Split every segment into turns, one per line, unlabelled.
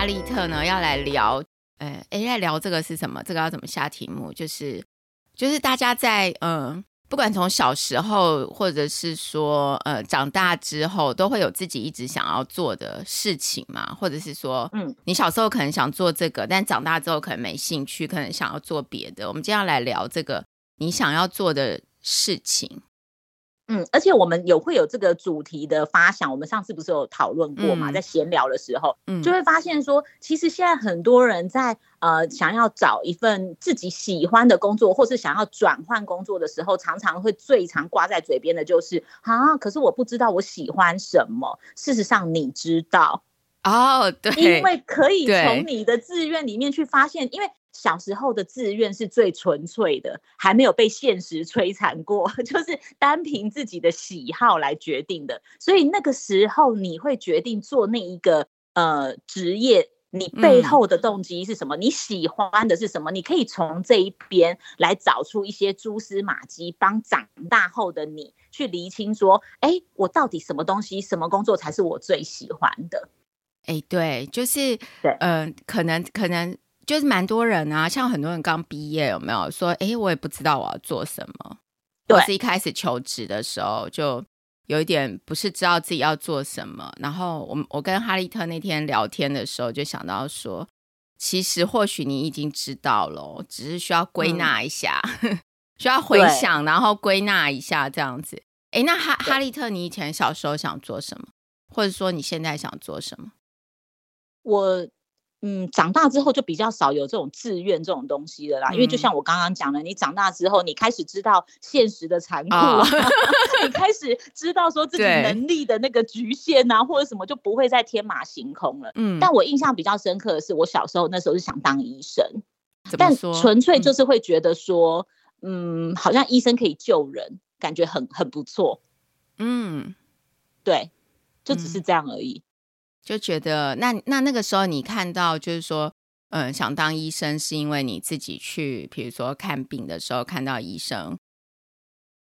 哈利特呢要来聊，呃，哎，来聊这个是什么？这个要怎么下题目？就是，就是大家在嗯、呃，不管从小时候，或者是说呃长大之后，都会有自己一直想要做的事情嘛，或者是说，嗯，你小时候可能想做这个，但长大之后可能没兴趣，可能想要做别的。我们今天要来聊这个你想要做的事情。
嗯，而且我们有会有这个主题的发想，我们上次不是有讨论过嘛？嗯、在闲聊的时候，嗯，就会发现说，其实现在很多人在呃想要找一份自己喜欢的工作，或是想要转换工作的时候，常常会最常挂在嘴边的就是啊，可是我不知道我喜欢什么。事实上，你知道
哦，对，
因为可以从你的志愿里面去发现，因为。小时候的志愿是最纯粹的，还没有被现实摧残过，就是单凭自己的喜好来决定的。所以那个时候你会决定做那一个呃职业，你背后的动机是什么？嗯、你喜欢的是什么？你可以从这一边来找出一些蛛丝马迹，帮长大后的你去厘清说：哎，我到底什么东西、什么工作才是我最喜欢的？
哎，对，就是对，嗯、呃，可能可能。就是蛮多人啊，像很多人刚毕业，有没有说，哎，我也不知道我要做什么。对，我是一开始求职的时候，就有一点不是知道自己要做什么。然后我我跟哈利特那天聊天的时候，就想到说，其实或许你已经知道了，只是需要归纳一下，嗯、需要回想，然后归纳一下这样子。哎，那哈哈利特，你以前小时候想做什么？或者说你现在想做什么？
我。嗯，长大之后就比较少有这种志愿这种东西了啦，嗯、因为就像我刚刚讲的，你长大之后，你开始知道现实的残酷，啊，哦、你开始知道说自己能力的那个局限啊，或者什么就不会再天马行空了。嗯，但我印象比较深刻的是，我小时候那时候是想当医生，但纯粹？就是会觉得说，嗯，嗯，好像医生可以救人，感觉很很不错。嗯，对，就只是这样而已。
就觉得那那那个时候你看到就是说，嗯，想当医生是因为你自己去，比如说看病的时候看到医生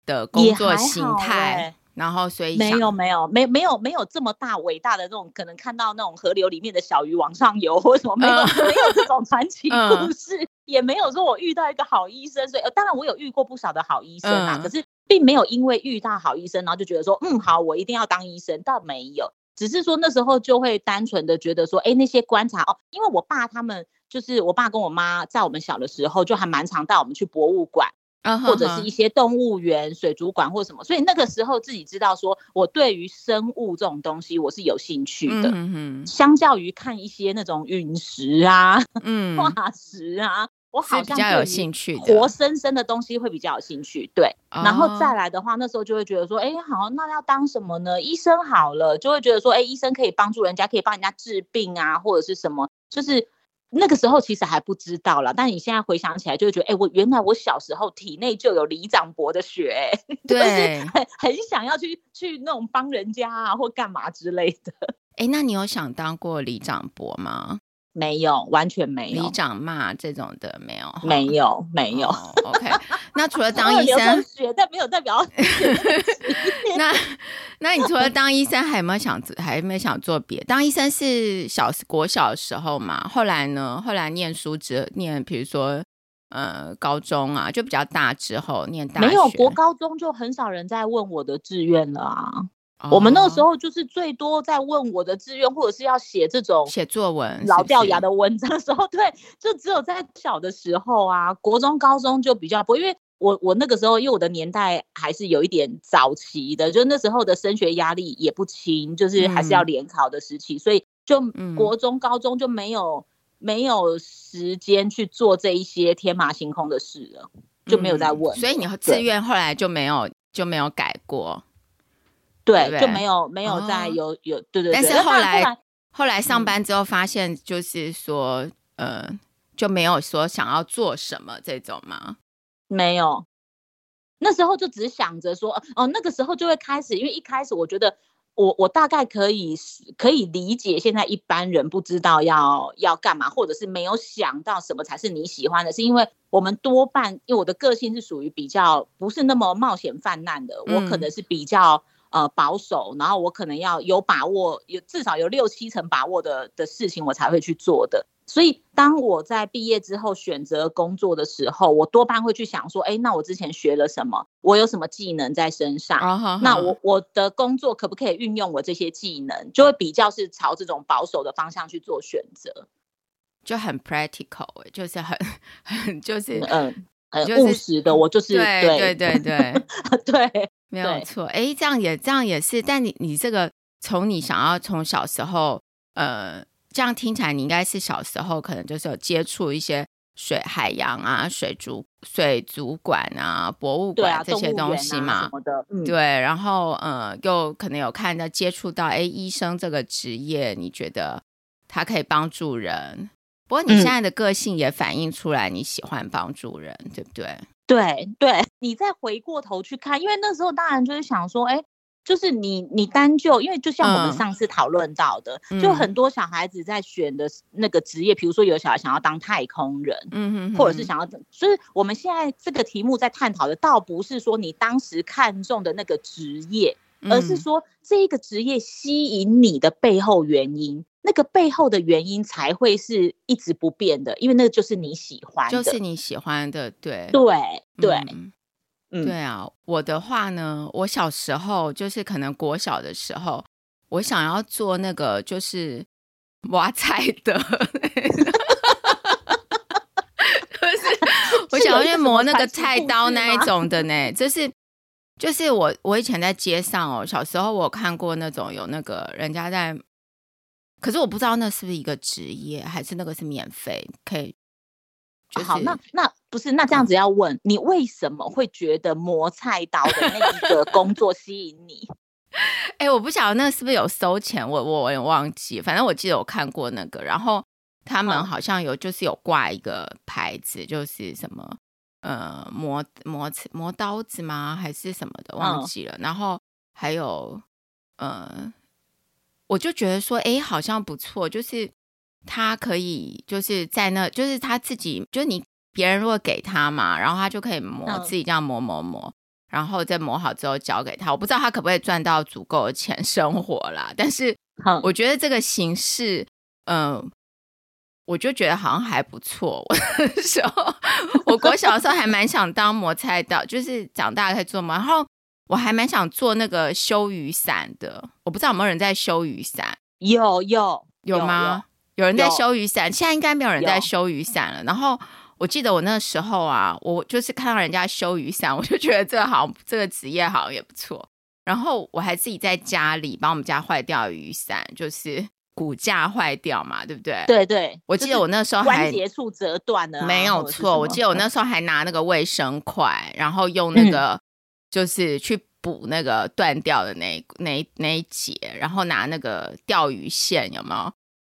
的工作形态，欸、然后所以
没有没有没没有没有这么大伟大的那种，可能看到那种河流里面的小鱼往上游或什么，没有、嗯、没有这种传奇故事，嗯、也没有说我遇到一个好医生，所以当然我有遇过不少的好医生啊，嗯、可是并没有因为遇到好医生，然后就觉得说，嗯，好，我一定要当医生，倒没有。只是说那时候就会单纯的觉得说，哎，那些观察哦，因为我爸他们就是我爸跟我妈在我们小的时候就还蛮常带我们去博物馆，啊、或者是一些动物园、水族馆或什么，所以那个时候自己知道说我对于生物这种东西我是有兴趣的，嗯、哼相较于看一些那种陨石啊、嗯、化石啊。我好像比较有兴趣，活生生的东西会比较有兴趣，对。然后再来的话，那时候就会觉得说，哎，好，那要当什么呢？医生好了，就会觉得说，哎，医生可以帮助人家，可以帮人家治病啊，或者是什么。就是那个时候其实还不知道啦，但你现在回想起来，就会觉得，哎，我原来我小时候体内就有李长伯的血，对，就是很很想要去去那种帮人家啊，或干嘛之类的。
哎，那你有想当过李长伯吗？
没有，完全没有。
里长骂这种的没有，
没有，没有。
Oh, OK，那除了 当医生，
学但没有代表。
那，那你除了当医生，还有没有想，还有没有想做别？当医生是小国小的时候嘛？后来呢？后来念书只念，比如说呃高中啊，就比较大之后念大学。
没有国高中就很少人在问我的志愿了啊。我们那个时候就是最多在问我的志愿，或者是要写这种
写作文、
老掉牙的文章的时候，对，就只有在小的时候啊，国中、高中就比较不，因为我我那个时候，因为我的年代还是有一点早期的，就那时候的升学压力也不轻，就是还是要联考的时期，嗯、所以就国中、高中就没有没有时间去做这一些天马行空的事了，就没有再问、嗯。
所以你志愿后来就没有就没有改
过。对，就没有没有再有、哦、有对对对。
但是后来后来，后来上班之后发现，就是说，嗯、呃，就没有说想要做什么这种吗？
没有，那时候就只想着说，哦，那个时候就会开始，因为一开始我觉得我我大概可以可以理解，现在一般人不知道要要干嘛，或者是没有想到什么才是你喜欢的，是因为我们多半因为我的个性是属于比较不是那么冒险泛滥的，嗯、我可能是比较。呃保守，然后我可能要有把握，有至少有六七成把握的的事情，我才会去做的。所以，当我在毕业之后选择工作的时候，我多半会去想说，哎，那我之前学了什么？我有什么技能在身上？那我我的工作可不可以运用我这些技能？就会比较是朝这种保守的方向去做选择，
就很 practical，就是很很 就是
嗯很务实的。我就是
对对对对
对，
没有错。哎，这样也这样也是，但你你这个从你想要从小时候呃。这样听起来，你应该是小时候可能就是有接触一些水、海洋啊、水族、水族馆啊、博物馆这些东西嘛。
对，啊嗯、
对，然后呃，又可能有看到接触到，哎，医生这个职业，你觉得他可以帮助人？不过你现在的个性也反映出来，你喜欢帮助人，嗯、对不对？
对对，你再回过头去看，因为那时候当然就是想说，哎。就是你，你单就，因为就像我们上次讨论到的，嗯、就很多小孩子在选的那个职业，比如说有小孩想要当太空人，嗯哼哼，或者是想要，所以我们现在这个题目在探讨的，倒不是说你当时看中的那个职业，而是说这个职业吸引你的背后原因，那个背后的原因才会是一直不变的，因为那个就是你喜欢的，
就是你喜欢的，对，
对，对。
嗯对啊，我的话呢，我小时候就是可能国小的时候，我想要做那个就是挖菜的，就是我想要去磨那个菜刀那一种的呢。就是就是我我以前在街上哦，小时候我看过那种有那个人家在，可是我不知道那是不是一个职业，还是那个是免费可以。
就是、好，那那不是那这样子要问你为什么会觉得磨菜刀的那一个工作吸引你？
哎、欸，我不晓得那是不是有收钱，我我我也忘记，反正我记得我看过那个，然后他们好像有就是有挂一个牌子，就是什么呃磨磨磨刀子吗？还是什么的忘记了，嗯、然后还有呃，我就觉得说，哎、欸，好像不错，就是。他可以就是在那，就是他自己，就是你别人如果给他嘛，然后他就可以磨自己这样磨磨磨，然后再磨好之后交给他。我不知道他可不可以赚到足够的钱生活啦，但是我觉得这个形式，嗯、呃，我就觉得好像还不错。我那时候，我国小的时候还蛮想当磨菜刀，就是长大了可以做嘛。然后我还蛮想做那个修雨伞的，我不知道有没有人在修雨伞？
有有
有吗？有有人在修雨伞，现在应该没有人在修雨伞了。然后我记得我那时候啊，我就是看到人家修雨伞，我就觉得这个好，这个职业好像也不错。然后我还自己在家里帮我们家坏掉雨伞，就是骨架坏掉嘛，对不对？
对对。
我记得我那时候还
关节处折断了，
没有错。我记得我那时候还拿那个卫生筷，然后用那个、嗯、就是去补那个断掉的那那那一节，然后拿那个钓鱼线，有没有？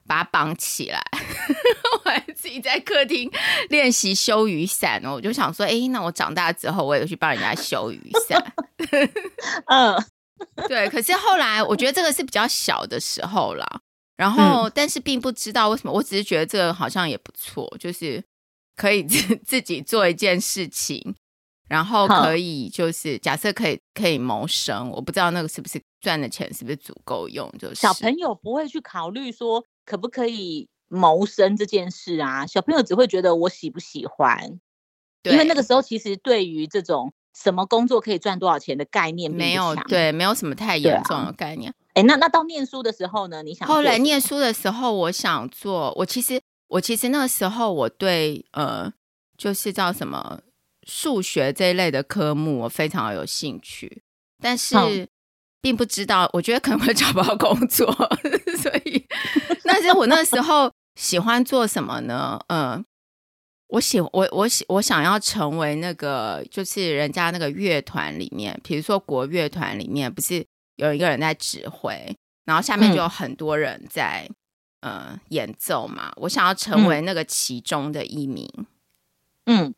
把它绑起来，我还自己在客厅练习修雨伞哦。我就想说，哎、欸，那我长大之后，我也去帮人家修雨伞。嗯，对。可是后来，我觉得这个是比较小的时候啦。然后，嗯、但是并不知道为什么，我只是觉得这个好像也不错，就是可以自自己做一件事情，然后可以就是假设可以可以谋生。我不知道那个是不是赚的钱是不是足够用，就是
小朋友不会去考虑说。可不可以谋生这件事啊？小朋友只会觉得我喜不喜欢，对因为那个时候其实对于这种什么工作可以赚多少钱的概念没有，
对，没有什么太严重的概念。
哎、啊，那那到念书的时候呢？你想
后来念书的时候，我想做，我其实我其实那个时候我对呃，就是叫什么数学这一类的科目，我非常有兴趣，但是。嗯并不知道，我觉得可能会找不到工作，所以，但是我那时候喜欢做什么呢？嗯，我喜我我喜我想要成为那个，就是人家那个乐团里面，比如说国乐团里面，不是有一个人在指挥，然后下面就有很多人在嗯，嗯演奏嘛。我想要成为那个其中的一名，嗯。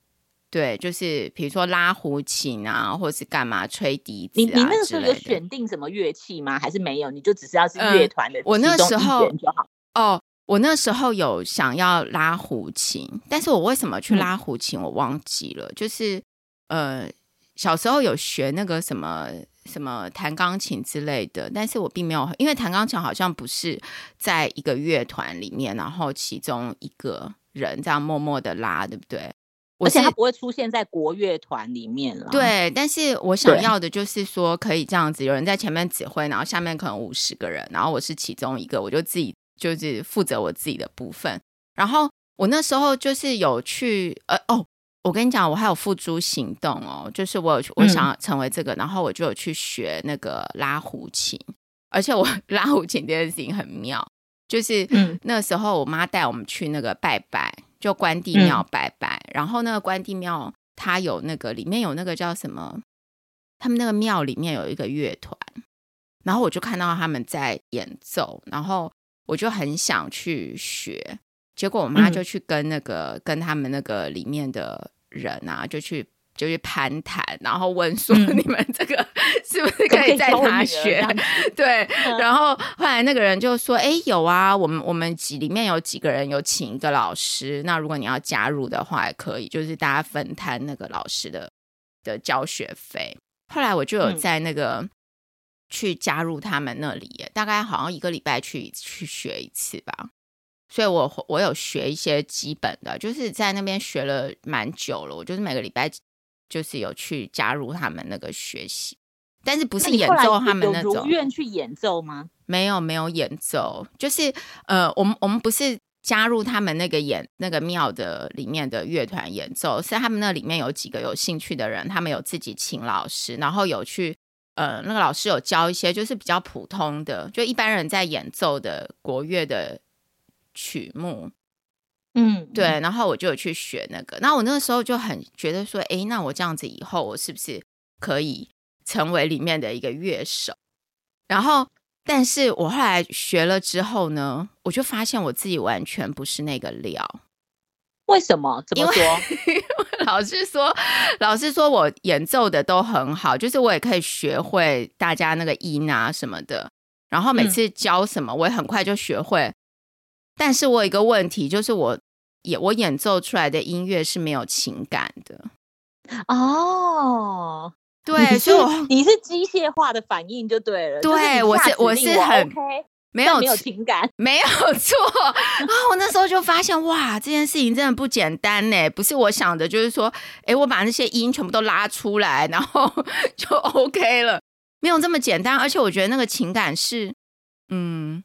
对，就是比如说拉胡琴啊，或者是干嘛吹笛子啊。你你那个时候有
选定什么乐器吗？还是没有？你就只是要是乐团的、嗯？我那时候
哦，我那时候有想要拉胡琴，但是我为什么去拉胡琴，我忘记了。嗯、就是呃，小时候有学那个什么什么弹钢琴之类的，但是我并没有，因为弹钢琴好像不是在一个乐团里面，然后其中一个人这样默默的拉，对不对？
而且他不会出现在国乐团里面了。
对，但是我想要的就是说，可以这样子，有人在前面指挥，然后下面可能五十个人，然后我是其中一个，我就自己就是负责我自己的部分。然后我那时候就是有去，呃，哦，我跟你讲，我还有付诸行动哦，就是我有我想要成为这个，嗯、然后我就有去学那个拉胡琴，而且我 拉胡琴这件事情很妙，就是那时候我妈带我们去那个拜拜。就关帝庙拜拜，嗯、然后那个关帝庙，它有那个里面有那个叫什么？他们那个庙里面有一个乐团，然后我就看到他们在演奏，然后我就很想去学，结果我妈就去跟那个、嗯、跟他们那个里面的人啊，就去。就是攀谈，然后问说：“ 你们这个 是不是可以在他学？”嗯、对，然后后来那个人就说：“哎，有啊，我们我们几里面有几个人有请一个老师，那如果你要加入的话，也可以，就是大家分摊那个老师的的教学费。”后来我就有在那个、嗯、去加入他们那里，大概好像一个礼拜去去学一次吧。所以我我有学一些基本的，就是在那边学了蛮久了，我就是每个礼拜。就是有去加入他们那个学习，但是不是演奏他们那种。
如愿去演奏吗？
没有，没有演奏。就是呃，我们我们不是加入他们那个演那个庙的里面的乐团演奏，是他们那里面有几个有兴趣的人，他们有自己请老师，然后有去呃，那个老师有教一些就是比较普通的，就一般人在演奏的国乐的曲目。嗯，对，然后我就有去学那个，那我那个时候就很觉得说，哎，那我这样子以后我是不是可以成为里面的一个乐手？然后，但是我后来学了之后呢，我就发现我自己完全不是那个料。
为什么？怎么说？
老师说，老师说我演奏的都很好，就是我也可以学会大家那个音啊什么的，然后每次教什么，我也很快就学会。嗯但是我有一个问题，就是我演我演奏出来的音乐是没有情感的
哦。
对，
是
所以我
你是机械化的反应就对了。
对，我是我是很没有
没有情感，
没有错。然后我那时候就发现，哇，这件事情真的不简单呢。不是我想的，就是说，哎，我把那些音全部都拉出来，然后就 OK 了，没有这么简单。而且我觉得那个情感是，嗯。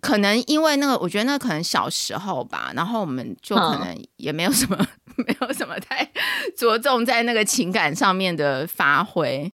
可能因为那个，我觉得那可能小时候吧，然后我们就可能也没有什么，嗯、没有什么太着重在那个情感上面的发挥，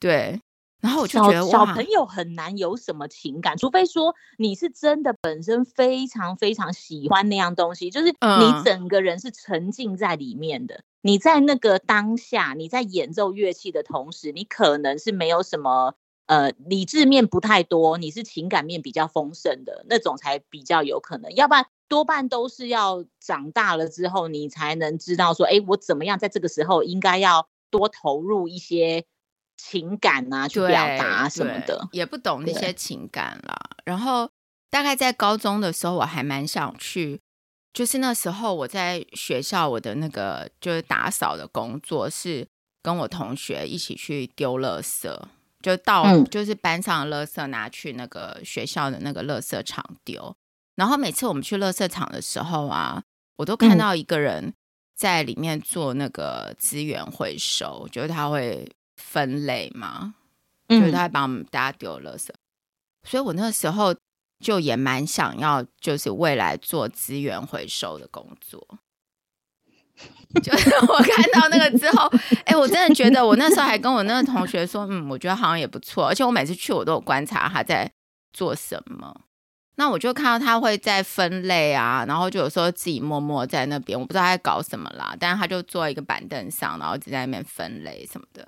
对。然后我就觉得
小，小朋友很难有什么情感，除非说你是真的本身非常非常喜欢那样东西，就是你整个人是沉浸在里面的。嗯、你在那个当下，你在演奏乐器的同时，你可能是没有什么。呃，理智面不太多，你是情感面比较丰盛的那种才比较有可能，要不然多半都是要长大了之后，你才能知道说，哎，我怎么样在这个时候应该要多投入一些情感啊，去表达什么的，
也不懂那些情感啦。然后大概在高中的时候，我还蛮想去，就是那时候我在学校，我的那个就是打扫的工作是跟我同学一起去丢垃圾。就到就是班上的垃圾拿去那个学校的那个垃圾场丢，然后每次我们去垃圾场的时候啊，我都看到一个人在里面做那个资源回收，就是他会分类嘛，就是他会帮我们大家丢垃圾，所以我那时候就也蛮想要，就是未来做资源回收的工作。就是我看到那个之后，哎、我真的觉得我那时候还跟我那个同学说，嗯，我觉得好像也不错。而且我每次去，我都有观察他在做什么。那我就看到他会在分类啊，然后就有时候自己默默在那边，我不知道他在搞什么啦。但是他就坐在一个板凳上，然后就在那边分类什么的。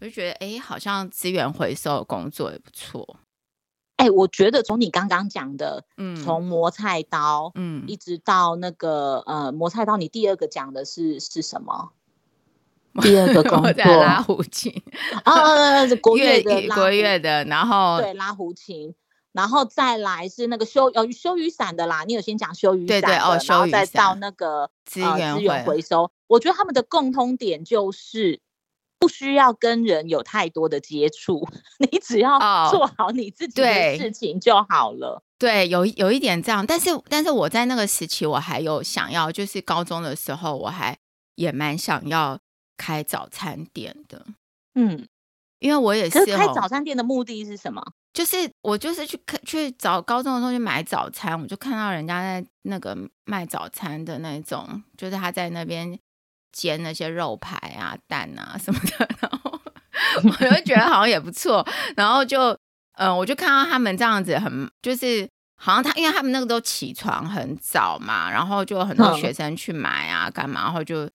我就觉得，哎、好像资源回收工作也不错。
哎、欸，我觉得从你刚刚讲的，嗯，从磨菜刀，嗯，一直到那个呃磨菜刀，你第二个讲的是是什么？第二个工 作
拉胡琴。
啊，国乐的
国乐的，然后
对拉胡琴，然后再来是那个修呃修雨伞的啦，你有先讲修雨伞，
对对哦，
然后再到那个资源、呃、资源回收，我觉得他们的共通点就是不需要跟人有太多的接触，你只要做好你自己的事情就好了。
Oh, 对，对，有有一点这样，但是但是我在那个时期，我还有想要，就是高中的时候，我还也蛮想要开早餐店的。
嗯，
因为我也是，
开早餐店的目的是什么？
就是我就是去去找高中的时候去买早餐，我就看到人家在那个卖早餐的那种，就是他在那边。煎那些肉排啊、蛋啊什么的，然后我就觉得好像也不错，然后就嗯、呃，我就看到他们这样子很，就是好像他，因为他们那个都起床很早嘛，然后就很多学生去买啊，干嘛，然后就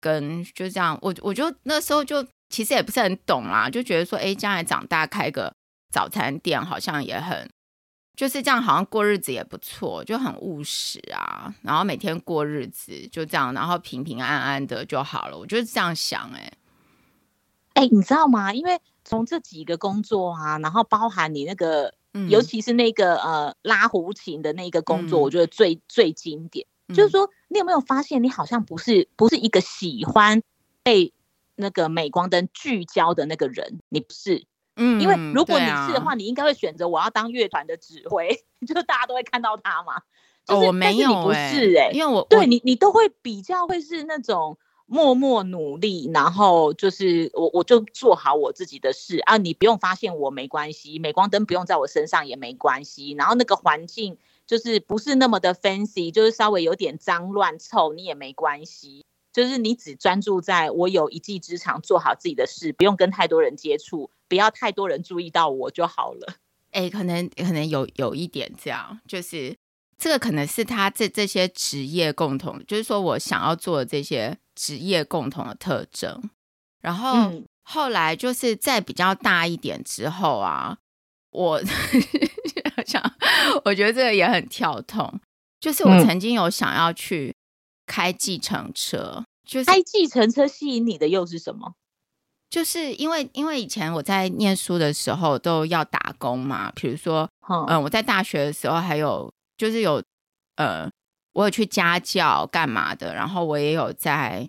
跟就这样，我我就那时候就其实也不是很懂啦，就觉得说，哎，将来长大开个早餐店好像也很。就是这样，好像过日子也不错，就很务实啊。然后每天过日子就这样，然后平平安安的就好了。我就是这样想、欸，哎，哎，
你知道吗？因为从这几个工作啊，然后包含你那个，嗯、尤其是那个呃拉胡琴的那个工作，嗯、我觉得最最经典。嗯、就是说，你有没有发现，你好像不是不是一个喜欢被那个镁光灯聚焦的那个人，你不是。嗯，因为如果你是的话，啊、你应该会选择我要当乐团的指挥，就是大家都会看到他嘛。就是、
哦，我没有、欸，
不是哎、欸，
因为我
对你，你都会比较会是那种默默努力，然后就是我我就做好我自己的事啊，你不用发现我没关系，镁光灯不用在我身上也没关系，然后那个环境就是不是那么的 fancy，就是稍微有点脏乱臭，你也没关系。就是你只专注在我有一技之长，做好自己的事，不用跟太多人接触，不要太多人注意到我就好了。
哎、欸，可能可能有有一点这样，就是这个可能是他这这些职业共同，就是说我想要做的这些职业共同的特征。然后、嗯、后来就是在比较大一点之后啊，我 想，我觉得这个也很跳痛，就是我曾经有想要去。开计程车，就是
开计程车吸引你的又是什么？
就是因为因为以前我在念书的时候都要打工嘛，比如说，嗯、呃，我在大学的时候还有就是有呃，我有去家教干嘛的，然后我也有在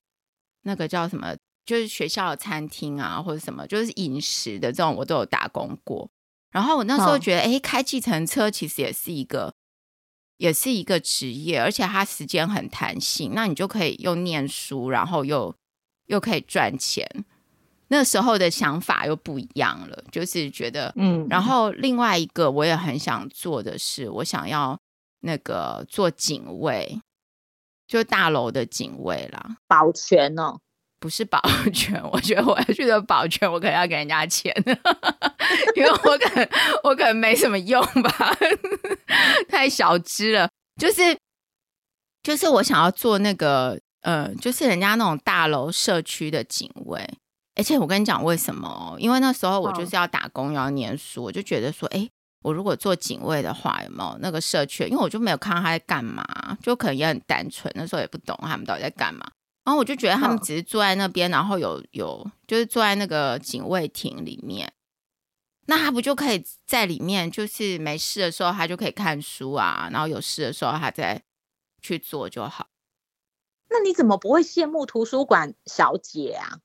那个叫什么，就是学校的餐厅啊或者什么，就是饮食的这种我都有打工过。然后我那时候觉得，哎、嗯，开计程车其实也是一个。也是一个职业，而且它时间很弹性，那你就可以又念书，然后又又可以赚钱。那时候的想法又不一样了，就是觉得，嗯。然后另外一个我也很想做的是，我想要那个做警卫，就大楼的警卫啦，
保全哦。
不是保全，我觉得我要去的保全，我可能要给人家钱，因为我可能我可能没什么用吧，太小资了。就是就是我想要做那个，呃，就是人家那种大楼社区的警卫。而且我跟你讲为什么？因为那时候我就是要打工，要念书，我就觉得说，哎，我如果做警卫的话，有没有那个社区？因为我就没有看到他在干嘛，就可能也很单纯，那时候也不懂他们到底在干嘛。然后我就觉得他们只是坐在那边，然后有有就是坐在那个警卫亭里面，那他不就可以在里面，就是没事的时候他就可以看书啊，然后有事的时候他再去做就好。
那你怎么不会羡慕图书馆小姐啊？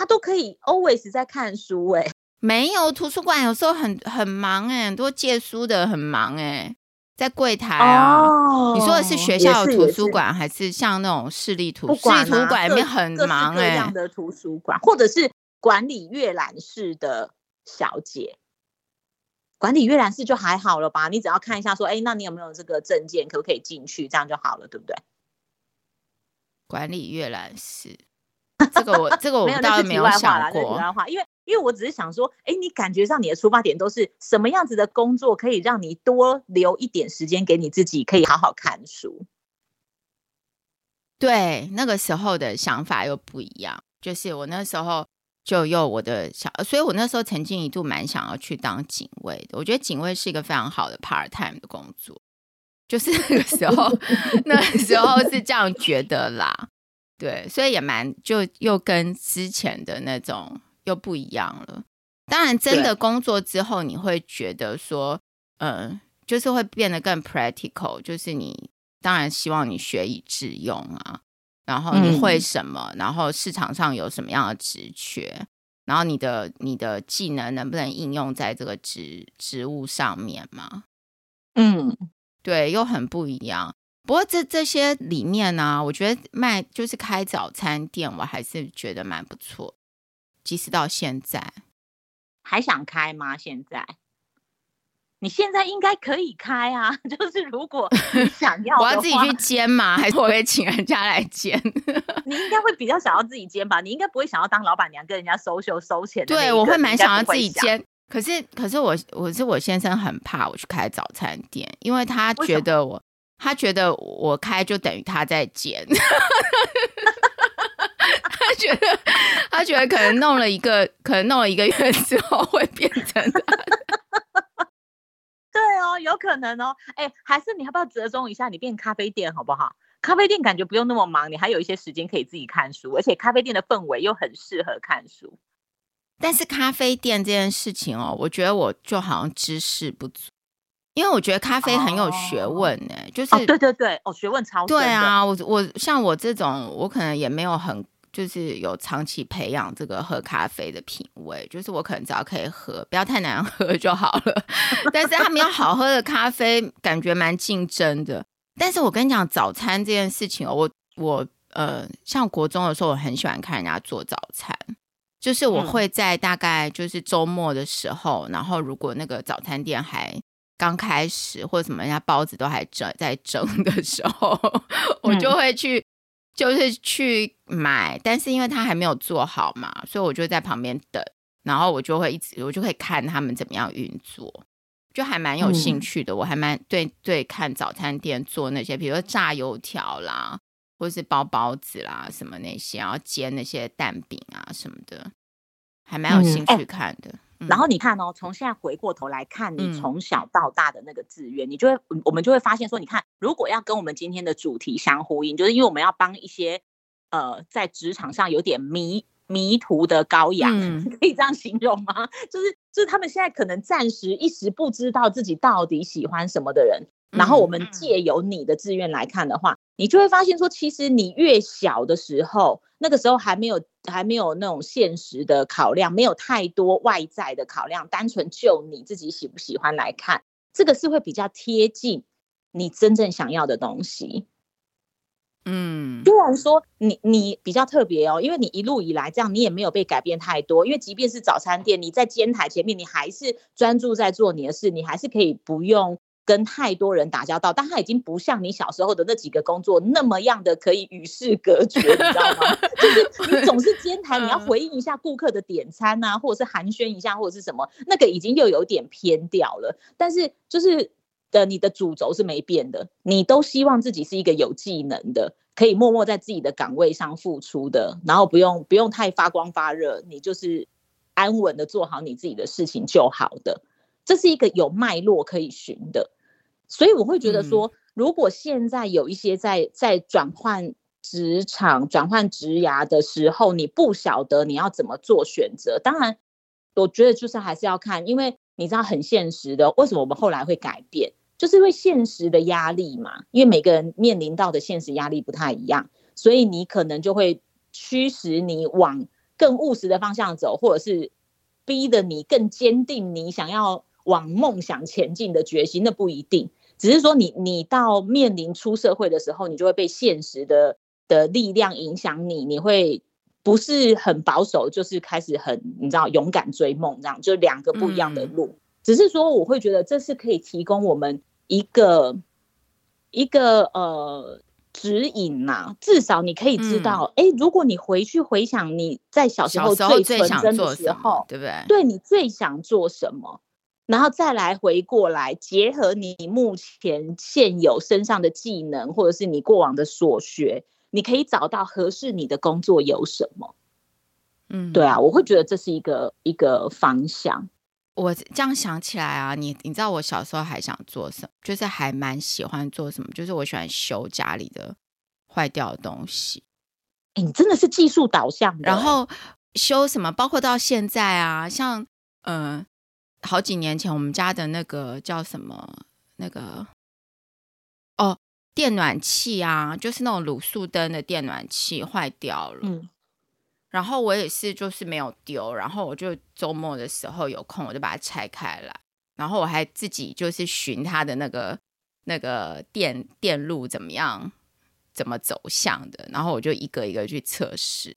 她都可以 always 在看书哎、欸。
没有，图书馆有时候很很忙哎、欸，很多借书的很忙哎、欸。在柜台啊，哦、你说的是学校的图书馆，还是像那种市立图书馆？市立图书馆里面很忙哎、欸，
各样的图书馆，或者是管理阅览室的小姐，管理阅览室就还好了吧？你只要看一下，说，哎，那你有没有这个证件，可不可以进去？这样就好了，对不对？
管理阅览室，这个我这个我倒是没有想过，
因为。因为我只是想说，哎，你感觉上你的出发点都是什么样子的工作，可以让你多留一点时间给你自己，可以好好看书。
对，那个时候的想法又不一样。就是我那时候就有我的想，所以我那时候曾经一度蛮想要去当警卫的。我觉得警卫是一个非常好的 part time 的工作。就是那个时候，那个时候是这样觉得啦。对，所以也蛮就又跟之前的那种。又不一样了。当然，真的工作之后，你会觉得说，嗯就是会变得更 practical。就是你当然希望你学以致用啊，然后你会什么，嗯、然后市场上有什么样的职缺，然后你的你的技能能不能应用在这个职职务上面嘛？
嗯，
对，又很不一样。不过这这些里面呢、啊，我觉得卖就是开早餐店，我还是觉得蛮不错。即使到现在，
还想开吗？现在？你现在应该可以开啊，就是如果你想要，
我要自己去煎吗？还是我会请人家来煎？
你应该会比较想要自己煎吧？你应该不会想要当老板娘跟人家收修收钱的。
对，我会蛮想要自己煎。可是，可是我我是我先生很怕我去开早餐店，因为他觉得我他觉得我开就等于他在剪，他觉得他觉得可能弄了一个，可能弄了一个月之后会变成。
对哦，有可能哦。哎，还是你要不要折中一下，你变咖啡店好不好？咖啡店感觉不用那么忙，你还有一些时间可以自己看书，而且咖啡店的氛围又很适合看书。
但是咖啡店这件事情哦，我觉得我就好像知识不足，因为我觉得咖啡很有学问呢。哦、就是、
哦、对对对，哦，学问超深。
对啊，我我像我这种，我可能也没有很。就是有长期培养这个喝咖啡的品味，就是我可能只要可以喝，不要太难 喝就好了。但是他们有好喝的咖啡，感觉蛮竞争的。但是我跟你讲，早餐这件事情哦，我我呃，像国中的时候，我很喜欢看人家做早餐，就是我会在大概就是周末的时候，嗯、然后如果那个早餐店还刚开始，或者什么人家包子都还蒸在蒸的时候，我就会去。就是去买，但是因为他还没有做好嘛，所以我就在旁边等，然后我就会一直，我就会看他们怎么样运作，就还蛮有兴趣的。嗯、我还蛮对对看早餐店做那些，比如说炸油条啦，或是包包子啦什么那些，然后煎那些蛋饼啊什么的，还蛮有兴趣看的。
然后你看哦，从现在回过头来看，你从小到大的那个志愿，嗯、你就会，我们就会发现说，你看，如果要跟我们今天的主题相呼应，就是因为我们要帮一些呃在职场上有点迷迷途的羔羊，嗯、可以这样形容吗？就是就是他们现在可能暂时一时不知道自己到底喜欢什么的人，然后我们借由你的志愿来看的话，嗯、你就会发现说，其实你越小的时候，那个时候还没有。还没有那种现实的考量，没有太多外在的考量，单纯就你自己喜不喜欢来看，这个是会比较贴近你真正想要的东西。
嗯，
虽然说你你比较特别哦，因为你一路以来这样，你也没有被改变太多。因为即便是早餐店，你在煎台前面，你还是专注在做你的事，你还是可以不用。跟太多人打交道，但他已经不像你小时候的那几个工作那么样的可以与世隔绝，你知道吗？就是你总是煎谈，你要回应一下顾客的点餐啊，或者是寒暄一下，或者是什么，那个已经又有点偏掉了。但是就是的，你的主轴是没变的，你都希望自己是一个有技能的，可以默默在自己的岗位上付出的，然后不用不用太发光发热，你就是安稳的做好你自己的事情就好的。这是一个有脉络可以循的。所以我会觉得说，如果现在有一些在在转换职场、转换职涯的时候，你不晓得你要怎么做选择，当然，我觉得就是还是要看，因为你知道很现实的，为什么我们后来会改变，就是因为现实的压力嘛，因为每个人面临到的现实压力不太一样，所以你可能就会驱使你往更务实的方向走，或者是逼得你更坚定你想要往梦想前进的决心，那不一定。只是说你，你你到面临出社会的时候，你就会被现实的的力量影响你，你会不是很保守，就是开始很你知道勇敢追梦这样，就两个不一样的路。嗯、只是说，我会觉得这是可以提供我们一个一个呃指引呐、啊，至少你可以知道，哎、嗯，如果你回去回想你在小时候最纯真的时候，
对不对？
对，你最想做什么？然后再来回过来，结合你目前现有身上的技能，或者是你过往的所学，你可以找到合适你的工作有什么？
嗯，
对啊，我会觉得这是一个一个方向。
我这样想起来啊，你你知道我小时候还想做什么？就是还蛮喜欢做什么？就是我喜欢修家里的坏掉的东西。
哎，你真的是技术导向的。
然后修什么？包括到现在啊，像嗯。呃好几年前，我们家的那个叫什么？那个哦，电暖气啊，就是那种卤素灯的电暖气坏掉了。嗯，然后我也是，就是没有丢，然后我就周末的时候有空，我就把它拆开来，然后我还自己就是寻它的那个那个电电路怎么样，怎么走向的，然后我就一个一个去测试，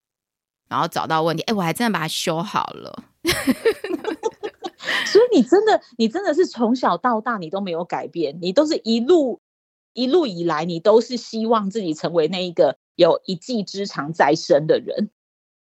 然后找到问题，哎，我还真的把它修好了。
所以你真的，你真的是从小到大你都没有改变，你都是一路一路以来，你都是希望自己成为那一个有一技之长在身的人。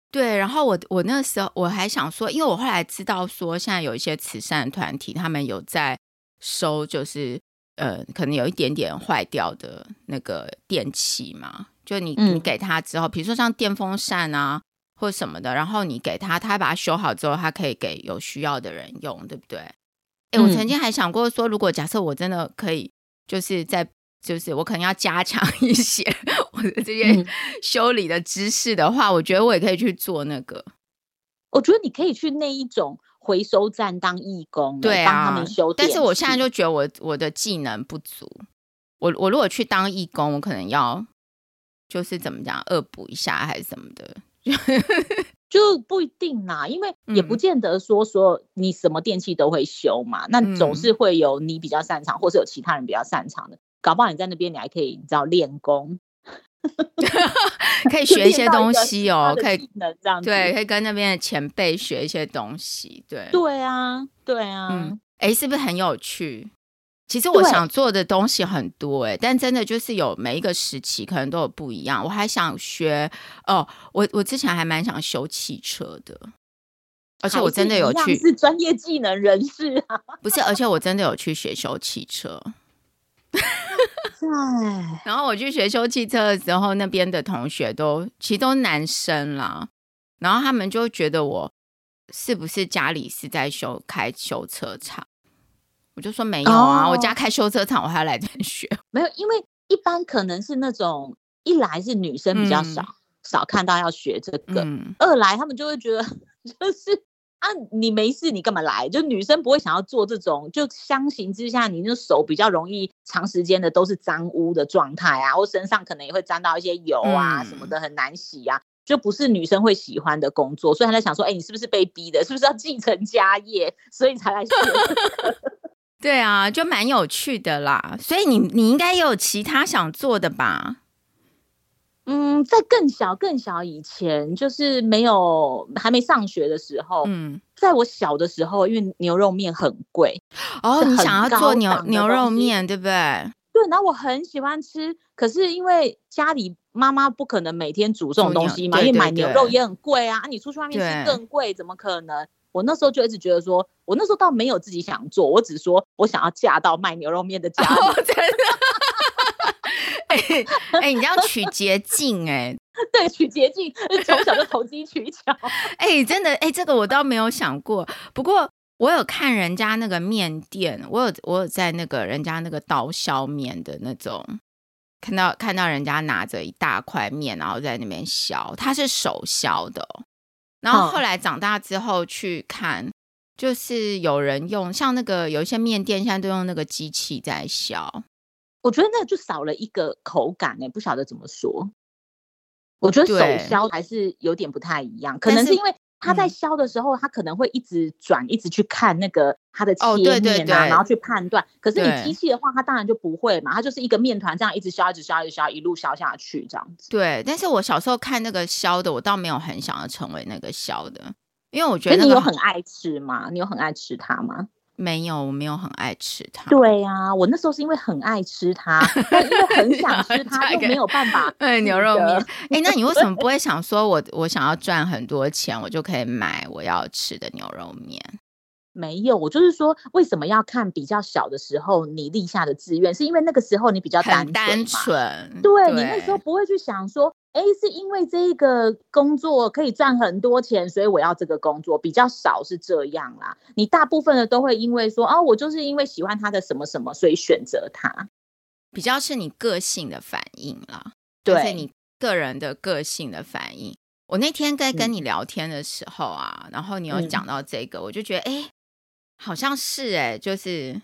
对，然后我我那时候我还想说，因为我后来知道说，现在有一些慈善团体，他们有在收，就是呃，可能有一点点坏掉的那个电器嘛，就你你给他之后，比如说像电风扇啊。或什么的，然后你给他，他把它修好之后，他可以给有需要的人用，对不对？哎、嗯，我曾经还想过说，如果假设我真的可以，就是在，就是我可能要加强一些我的这些修理的知识的话，嗯、我觉得我也可以去做那个。
我觉得你可以去那一种回收站当义工，对啊，帮他们修。
但是我现在就觉得我我的技能不足，我我如果去当义工，我可能要就是怎么讲，恶补一下还是什么的。
就不一定啦，因为也不见得说说你什么电器都会修嘛，嗯、那总是会有你比较擅长，或是有其他人比较擅长的。搞不好你在那边，你还可以你知道练功，
可以 学一些东西哦，可以
能这样
对，可以跟那边的前辈学一些东西。对，
对啊，对啊，
嗯，哎，是不是很有趣？其实我想做的东西很多哎、欸，但真的就是有每一个时期可能都有不一样。我还想学哦，我我之前还蛮想修汽车的，而且我真的有去
是专业技能人士啊，
不是，而且我真的有去学修汽车。
对，
然后我去学修汽车的时候，那边的同学都其实都男生啦，然后他们就觉得我是不是家里是在修开修车厂。我就说没有啊，哦、我家开修车厂，我还要来这边学。
没有，因为一般可能是那种一来是女生比较少，嗯、少看到要学这个；嗯、二来他们就会觉得，就是啊，你没事，你干嘛来？就女生不会想要做这种，就相形之下，你那手比较容易长时间的都是脏污的状态啊，或身上可能也会沾到一些油啊什么的，很难洗啊，嗯、就不是女生会喜欢的工作。所以他在想说，哎，你是不是被逼的？是不是要继承家业，所以才来学、这个？
对啊，就蛮有趣的啦。所以你你应该也有其他想做的吧？
嗯，在更小更小以前，就是没有还没上学的时候，嗯，在我小的时候，因为牛肉面很贵
哦，你想要做牛牛肉面，对不对？
对，然后我很喜欢吃，可是因为家里妈妈不可能每天煮这种东西嘛，因为买牛肉也很贵啊，啊，你出去外面吃更贵，怎么可能？我那时候就一直觉得说，我那时候倒没有自己想做，我只说我想要嫁到卖牛肉面的家里。哦、真的？
哎哎、欸欸，你要取捷径哎，
对，取捷径，从小就投机取巧。
哎、欸，真的哎、欸，这个我倒没有想过。不过我有看人家那个面店，我有我有在那个人家那个刀削面的那种，看到看到人家拿着一大块面，然后在那边削，他是手削的。然后后来长大之后去看，就是有人用像那个有一些面店现在都用那个机器在削，
我觉得那就少了一个口感呢，不晓得怎么说。我觉得手削还是有点不太一样，可能是因为。他在削的时候，他可能会一直转，一直去看那个它的切面啊，然后去判断。可是你机器的话，它当然就不会嘛，它就是一个面团这样一直削，一直削，一直削，一路削下去这样子。
对，但是我小时候看那个削的，我倒没有很想要成为那个削的，因为我觉得你
有很爱吃吗？你有很爱吃它吗？
没有，我没有很爱吃它。
对呀、啊，我那时候是因为很爱吃它，但因为很想吃 它，又没有办法。
对，牛肉面。哎，那你为 什么不会想说我我想要赚很多钱，我就可以买我要吃的牛肉面？
没有，我就是说，为什么要看比较小的时候你立下的志愿？是因为那个时候你比较单纯，单纯。对，对你那时候不会去想说。哎，是因为这一个工作可以赚很多钱，所以我要这个工作，比较少是这样啦。你大部分的都会因为说啊，我就是因为喜欢他的什么什么，所以选择他。
比较是你个性的反应啦，对，是你个人的个性的反应。我那天在跟你聊天的时候啊，嗯、然后你有讲到这个，我就觉得哎，好像是哎，就是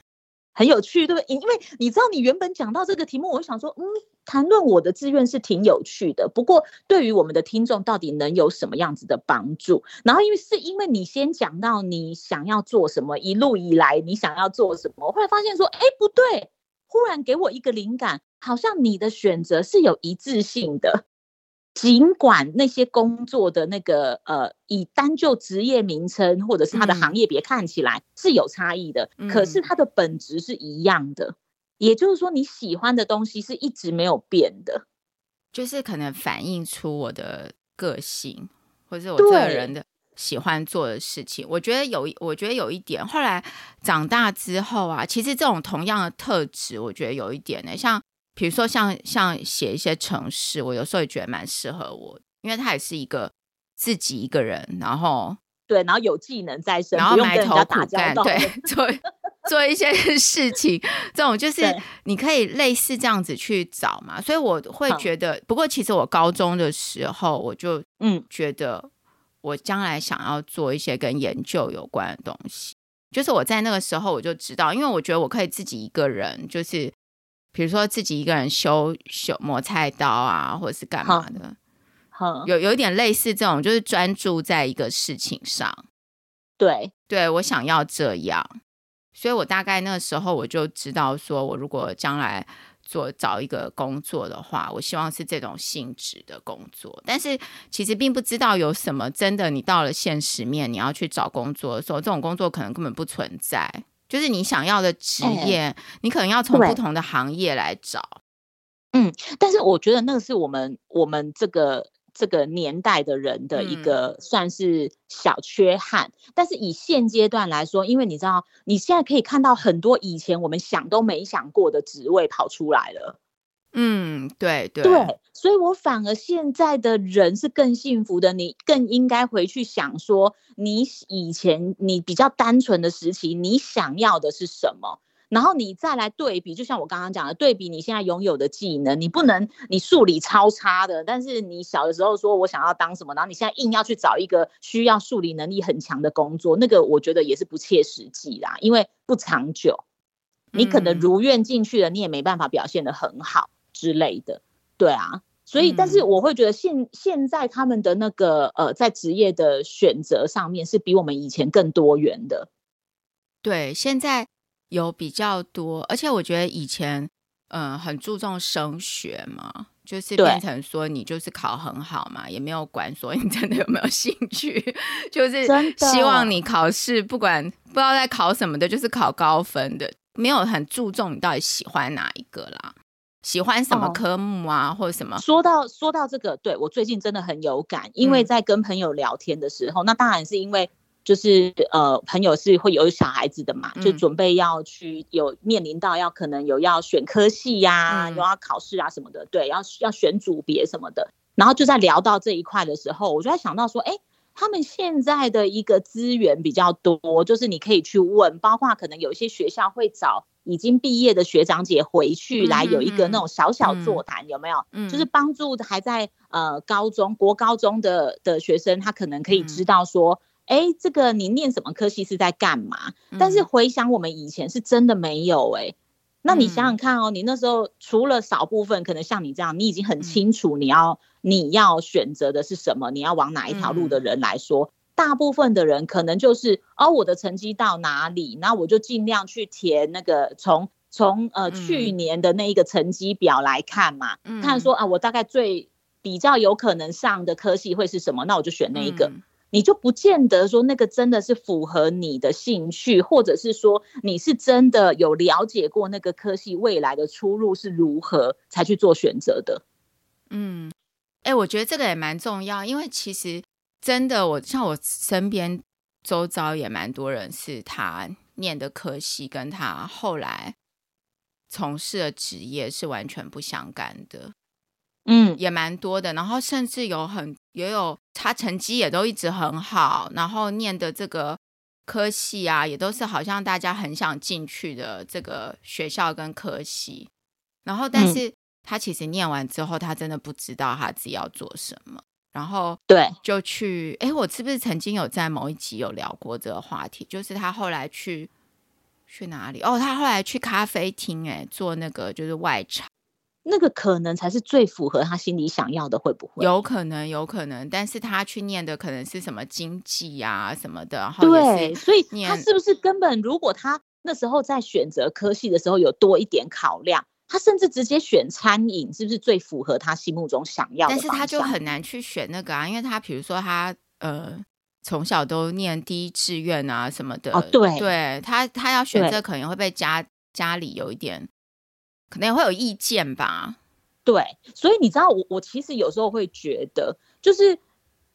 很有趣，对不对？因为你知道，你原本讲到这个题目，我就想说，嗯，谈论我的志愿是挺有趣的。不过，对于我们的听众，到底能有什么样子的帮助？然后，因为是因为你先讲到你想要做什么，一路以来你想要做什么，我后来发现说，哎，不对，忽然给我一个灵感，好像你的选择是有一致性的。尽管那些工作的那个呃，以单就职业名称或者是他的行业别看起来是有差异的，嗯、可是它的本质是一样的。也就是说，你喜欢的东西是一直没有变的，
就是可能反映出我的个性，或者是我这个人的喜欢做的事情。我觉得有，我觉得有一点，后来长大之后啊，其实这种同样的特质，我觉得有一点呢，像。比如说像像写一些城市，我有时候也觉得蛮适合我，因为他也是一个自己一个人，然后
对，然后有技能在身，
然后埋头苦干，对，做做一些事情，这种就是你可以类似这样子去找嘛。所以我会觉得，不过其实我高中的时候，我就嗯。觉得我将来想要做一些跟研究有关的东西，就是我在那个时候我就知道，因为我觉得我可以自己一个人，就是。比如说自己一个人修修磨菜刀啊，或者是干嘛的，有有一点类似这种，就是专注在一个事情上。
对，
对我想要这样，所以我大概那个时候我就知道，说我如果将来做找一个工作的话，我希望是这种性质的工作。但是其实并不知道有什么真的，你到了现实面，你要去找工作的时候，这种工作可能根本不存在。就是你想要的职业，欸、你可能要从不同的行业来找。
嗯，但是我觉得那个是我们我们这个这个年代的人的一个算是小缺憾。嗯、但是以现阶段来说，因为你知道，你现在可以看到很多以前我们想都没想过的职位跑出来了。
嗯，对对
对，所以我反而现在的人是更幸福的。你更应该回去想说，你以前你比较单纯的时期，你想要的是什么？然后你再来对比，就像我刚刚讲的，对比你现在拥有的技能，你不能你数理超差的，但是你小的时候说我想要当什么，然后你现在硬要去找一个需要数理能力很强的工作，那个我觉得也是不切实际啦，因为不长久。你可能如愿进去了，你也没办法表现得很好。之类的，对啊，所以但是我会觉得现现在他们的那个呃，在职业的选择上面是比我们以前更多元的。
对，现在有比较多，而且我觉得以前嗯、呃、很注重升学嘛，就是变成说你就是考很好嘛，也没有管说你真的有没有兴趣，就是希望你考试不管不知道在考什么的，就是考高分的，没有很注重你到底喜欢哪一个啦。喜欢什么科目啊，哦、或者什么？
说到说到这个，对，我最近真的很有感，因为在跟朋友聊天的时候，嗯、那当然是因为就是呃，朋友是会有小孩子的嘛，嗯、就准备要去有面临到要可能有要选科系呀、啊，有、嗯、要考试啊什么的，对，要要选组别什么的，然后就在聊到这一块的时候，我就在想到说，哎，他们现在的一个资源比较多，就是你可以去问，包括可能有一些学校会找。已经毕业的学长姐回去来有一个那种小。小座谈，有没有？嗯，就是帮助还在呃高中国高中的的学生，他可能可以知道说，哎，这个你念什么科系是在干嘛？但是回想我们以前是真的没有哎，那你想想看哦，你那时候除了少部分可能像你这样，你已经很清楚你要你要选择的是什么，你要往哪一条路的人来说。大部分的人可能就是哦，我的成绩到哪里，那我就尽量去填那个从从呃去年的那一个成绩表来看嘛，嗯、看说啊，我大概最比较有可能上的科系会是什么，那我就选那一个。嗯、你就不见得说那个真的是符合你的兴趣，或者是说你是真的有了解过那个科系未来的出路是如何才去做选择的。
嗯，哎、欸，我觉得这个也蛮重要，因为其实。真的，我像我身边周遭也蛮多人，是他念的科系跟他后来从事的职业是完全不相干的，嗯，也蛮多的。然后甚至有很也有他成绩也都一直很好，然后念的这个科系啊，也都是好像大家很想进去的这个学校跟科系。然后，但是他其实念完之后，他真的不知道他自己要做什么。然后对，就去哎，我是不是曾经有在某一集有聊过这个话题？就是他后来去去哪里？哦，他后来去咖啡厅，哎，做那个就是外场。
那个可能才是最符合他心里想要的，会不会？
有可能，有可能。但是他去念的可能是什么经济啊什么的。
对，所以他是不是根本如果他那时候在选择科系的时候有多一点考量，他甚至直接选餐饮，是不是最符合他心目中想要的？
但是他就很难去选那个啊，因为他比如说他呃从小都念第一志愿啊什么的。
哦，对，
对他他要选这可能会被家家里有一点。可能也会有意见吧，
对，所以你知道我，我其实有时候会觉得，就是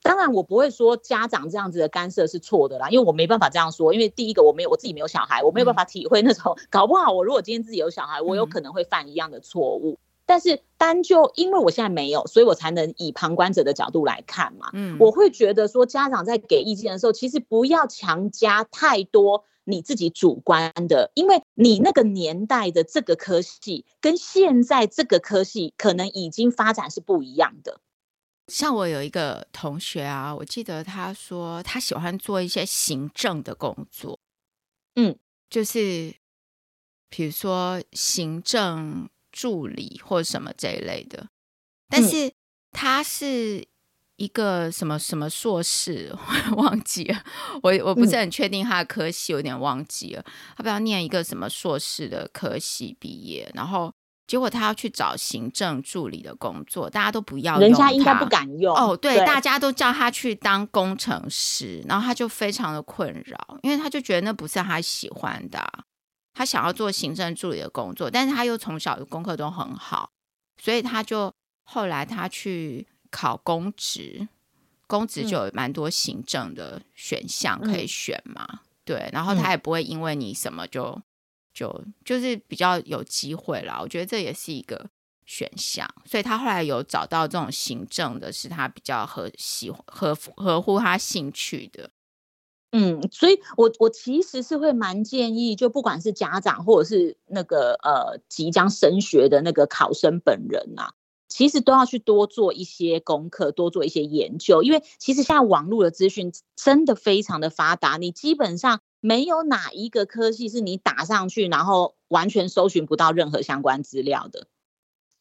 当然我不会说家长这样子的干涉是错的啦，因为我没办法这样说，因为第一个我没有我自己没有小孩，我没有办法体会那种，嗯、搞不好我如果今天自己有小孩，我有可能会犯一样的错误。嗯、但是单就因为我现在没有，所以我才能以旁观者的角度来看嘛。嗯，我会觉得说家长在给意见的时候，其实不要强加太多。你自己主观的，因为你那个年代的这个科系跟现在这个科系可能已经发展是不一样的。
像我有一个同学啊，我记得他说他喜欢做一些行政的工作，嗯，就是比如说行政助理或什么这一类的，但是他是。一个什么什么硕士，我 忘记了，我我不是很确定他的科系，有点忘记了。他不要念一个什么硕士的科系毕业，然后结果他要去找行政助理的工作，大家都不要，
人家应该不敢用
哦。对，对，大家都叫他去当工程师，然后他就非常的困扰，因为他就觉得那不是他喜欢的，他想要做行政助理的工作，但是他又从小的功课都很好，所以他就后来他去。考公职，公职就有蛮多行政的选项可以选嘛，嗯、对，然后他也不会因为你什么就、嗯、就就是比较有机会啦。我觉得这也是一个选项，所以他后来有找到这种行政的，是他比较合喜合合乎他兴趣的。
嗯，所以我我其实是会蛮建议，就不管是家长或者是那个呃即将升学的那个考生本人啊。其实都要去多做一些功课，多做一些研究，因为其实现在网络的资讯真的非常的发达，你基本上没有哪一个科系是你打上去，然后完全搜寻不到任何相关资料的，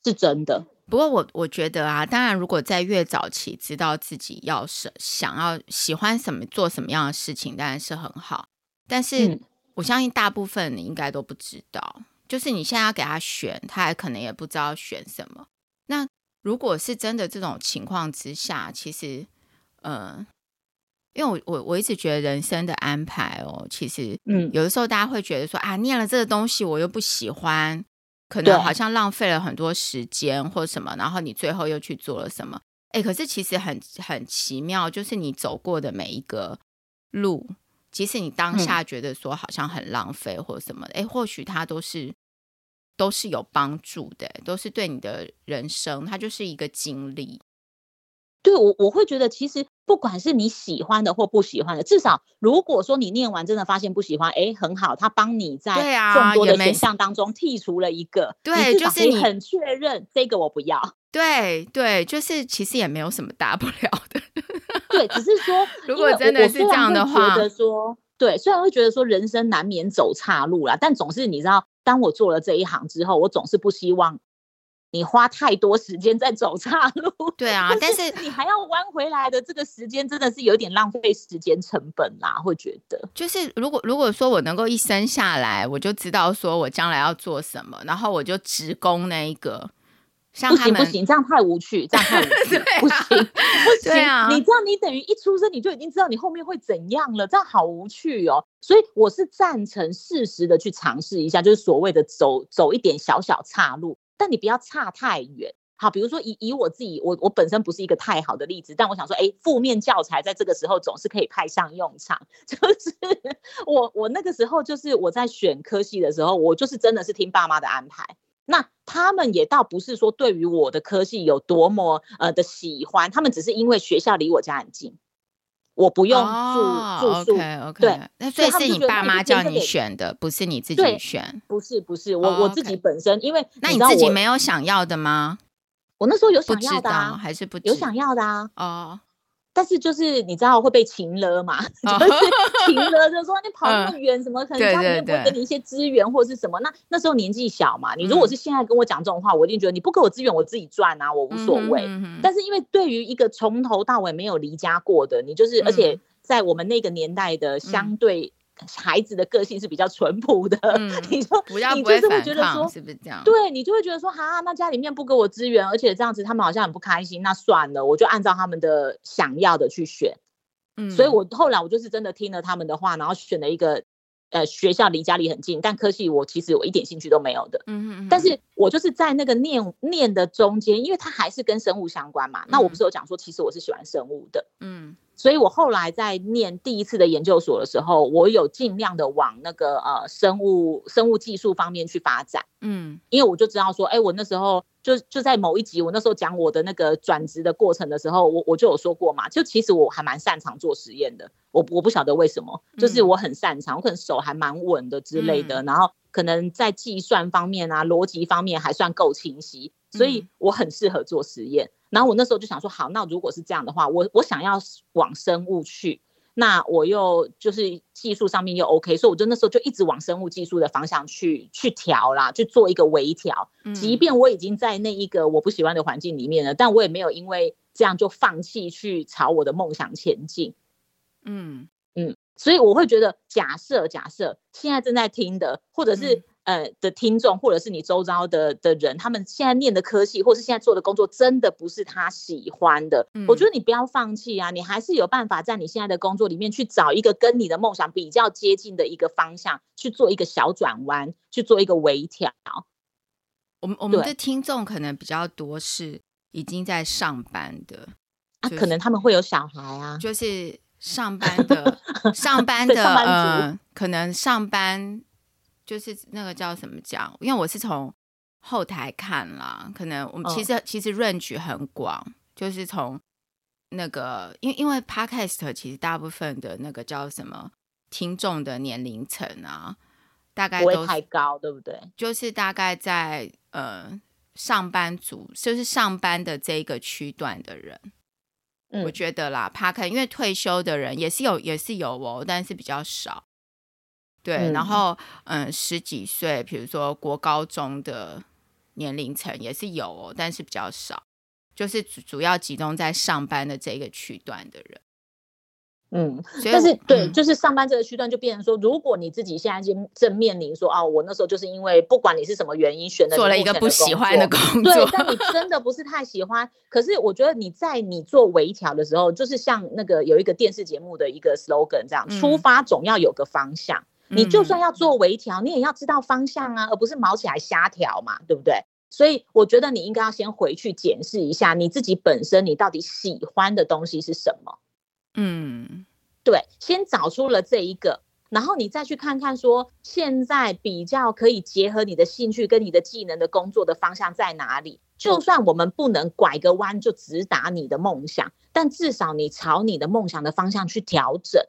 是真的。
不过我我觉得啊，当然如果在越早期知道自己要什想要喜欢什么，做什么样的事情，当然是很好。但是我相信大部分你应该都不知道，就是你现在要给他选，他还可能也不知道选什么。那如果是真的这种情况之下，其实，呃，因为我我我一直觉得人生的安排哦，其实，嗯，有的时候大家会觉得说啊，念了这个东西我又不喜欢，可能好像浪费了很多时间或什么，然后你最后又去做了什么？哎，可是其实很很奇妙，就是你走过的每一个路，即使你当下觉得说好像很浪费或什么，哎，或许它都是。都是有帮助的，都是对你的人生，它就是一个经历。
对我，我会觉得其实不管是你喜欢的或不喜欢的，至少如果说你念完真的发现不喜欢，哎，很好，他帮你在众多的选项当中剔除了一个，
对，就是你
很确认这个我不要。
对对，就是其实也没有什么大不了的。
对，只是说，
如果真的是这样的话，
觉得说，对，虽然会觉得说人生难免走岔路啦，但总是你知道。当我做了这一行之后，我总是不希望你花太多时间在走岔路。
对啊，但是
你还要弯回来的这个时间，真的是有点浪费时间成本啦。会觉得，
就是如果如果说我能够一生下来，我就知道说我将来要做什么，然后我就直攻那一个。
不行不行，这样太无趣，这样太无趣，啊、不行不行。啊、你这样，你等于一出生你就已经知道你后面会怎样了，这样好无趣哦。所以我是赞成适时的去尝试一下，就是所谓的走走一点小小岔路，但你不要差太远。好，比如说以以我自己，我我本身不是一个太好的例子，但我想说，哎，负面教材在这个时候总是可以派上用场。就是我我那个时候就是我在选科系的时候，我就是真的是听爸妈的安排。那他们也倒不是说对于我的科系有多么呃的喜欢，他们只是因为学校离我家很近，我不用住、哦、住宿。
OK OK，对，那所以是你爸妈叫你选的，不是你自己选？
不是不是，我、哦 okay、我自己本身，因为
那你自己没有想要的吗？
我那时候有想要的啊，
还是不
有想要的啊？
哦，
但是就是你知道会被情勒嘛，就是情勒，就是说你跑那么远，什么可能家里面不会给你一些资源或者是什么？那那时候年纪小嘛，你如果是现在跟我讲这种话，我一定觉得你不给我资源，我自己赚啊，我无所谓。但是因为对于一个从头到尾没有离家过的，你就是而且在我们那个年代的相对。孩子的个性是比较淳朴的，嗯、你 说你就是会觉得说
是不是这样？
对，你就会觉得说，哈，那家里面不给我资源，而且这样子他们好像很不开心，那算了，我就按照他们的想要的去选。嗯，所以我后来我就是真的听了他们的话，然后选了一个。呃，学校离家里很近，但科系我其实我一点兴趣都没有的。嗯嗯，但是我就是在那个念念的中间，因为它还是跟生物相关嘛。嗯、那我不是有讲说，其实我是喜欢生物的。嗯，所以我后来在念第一次的研究所的时候，我有尽量的往那个呃生物生物技术方面去发展。嗯，因为我就知道说，哎、欸，我那时候。就就在某一集，我那时候讲我的那个转职的过程的时候，我我就有说过嘛，就其实我还蛮擅长做实验的，我我不晓得为什么，就是我很擅长，我可能手还蛮稳的之类的，然后可能在计算方面啊、逻辑方面还算够清晰，所以我很适合做实验。然后我那时候就想说，好，那如果是这样的话，我我想要往生物去。那我又就是技术上面又 OK，所以我就那时候就一直往生物技术的方向去去调啦，去做一个微调。即便我已经在那一个我不喜欢的环境里面了，但我也没有因为这样就放弃去朝我的梦想前进。嗯嗯，所以我会觉得，假设假设现在正在听的，或者是。呃的听众，或者是你周遭的的人，他们现在念的科系，或是现在做的工作，真的不是他喜欢的。嗯、我觉得你不要放弃啊，你还是有办法在你现在的工作里面去找一个跟你的梦想比较接近的一个方向，去做一个小转弯，去做一个微调。
我们我们的听众可能比较多是已经在上班的，
就是、啊，可能他们会有小孩啊，
就是上班的 上班的上班呃，可能上班。就是那个叫什么讲？因为我是从后台看啦，可能我们其实、哦、其实 range 很广，就是从那个，因为因为 podcast 其实大部分的那个叫什么听众的年龄层啊，大概都
太高，对不对？
就是大概在呃上班族，就是上班的这个区段的人，嗯、我觉得啦，podcast 因为退休的人也是有也是有哦，但是比较少。对，嗯、然后嗯，十几岁，比如说国高中的年龄层也是有哦，但是比较少，就是主主要集中在上班的这个区段的人。
嗯，但是对，嗯、就是上班这个区段就变成说，如果你自己现在正正面临说，哦，我那时候就是因为不管你是什么原因选择
做了一个不喜欢的工作，
对，但你真的不是太喜欢。可是我觉得你在你做微调的时候，就是像那个有一个电视节目的一个 slogan 这样，嗯、出发总要有个方向。你就算要做微调，你也要知道方向啊，而不是毛起来瞎调嘛，对不对？所以我觉得你应该要先回去检视一下你自己本身，你到底喜欢的东西是什么？嗯，对，先找出了这一个，然后你再去看看说，现在比较可以结合你的兴趣跟你的技能的工作的方向在哪里？就算我们不能拐个弯就直达你的梦想，但至少你朝你的梦想的方向去调整。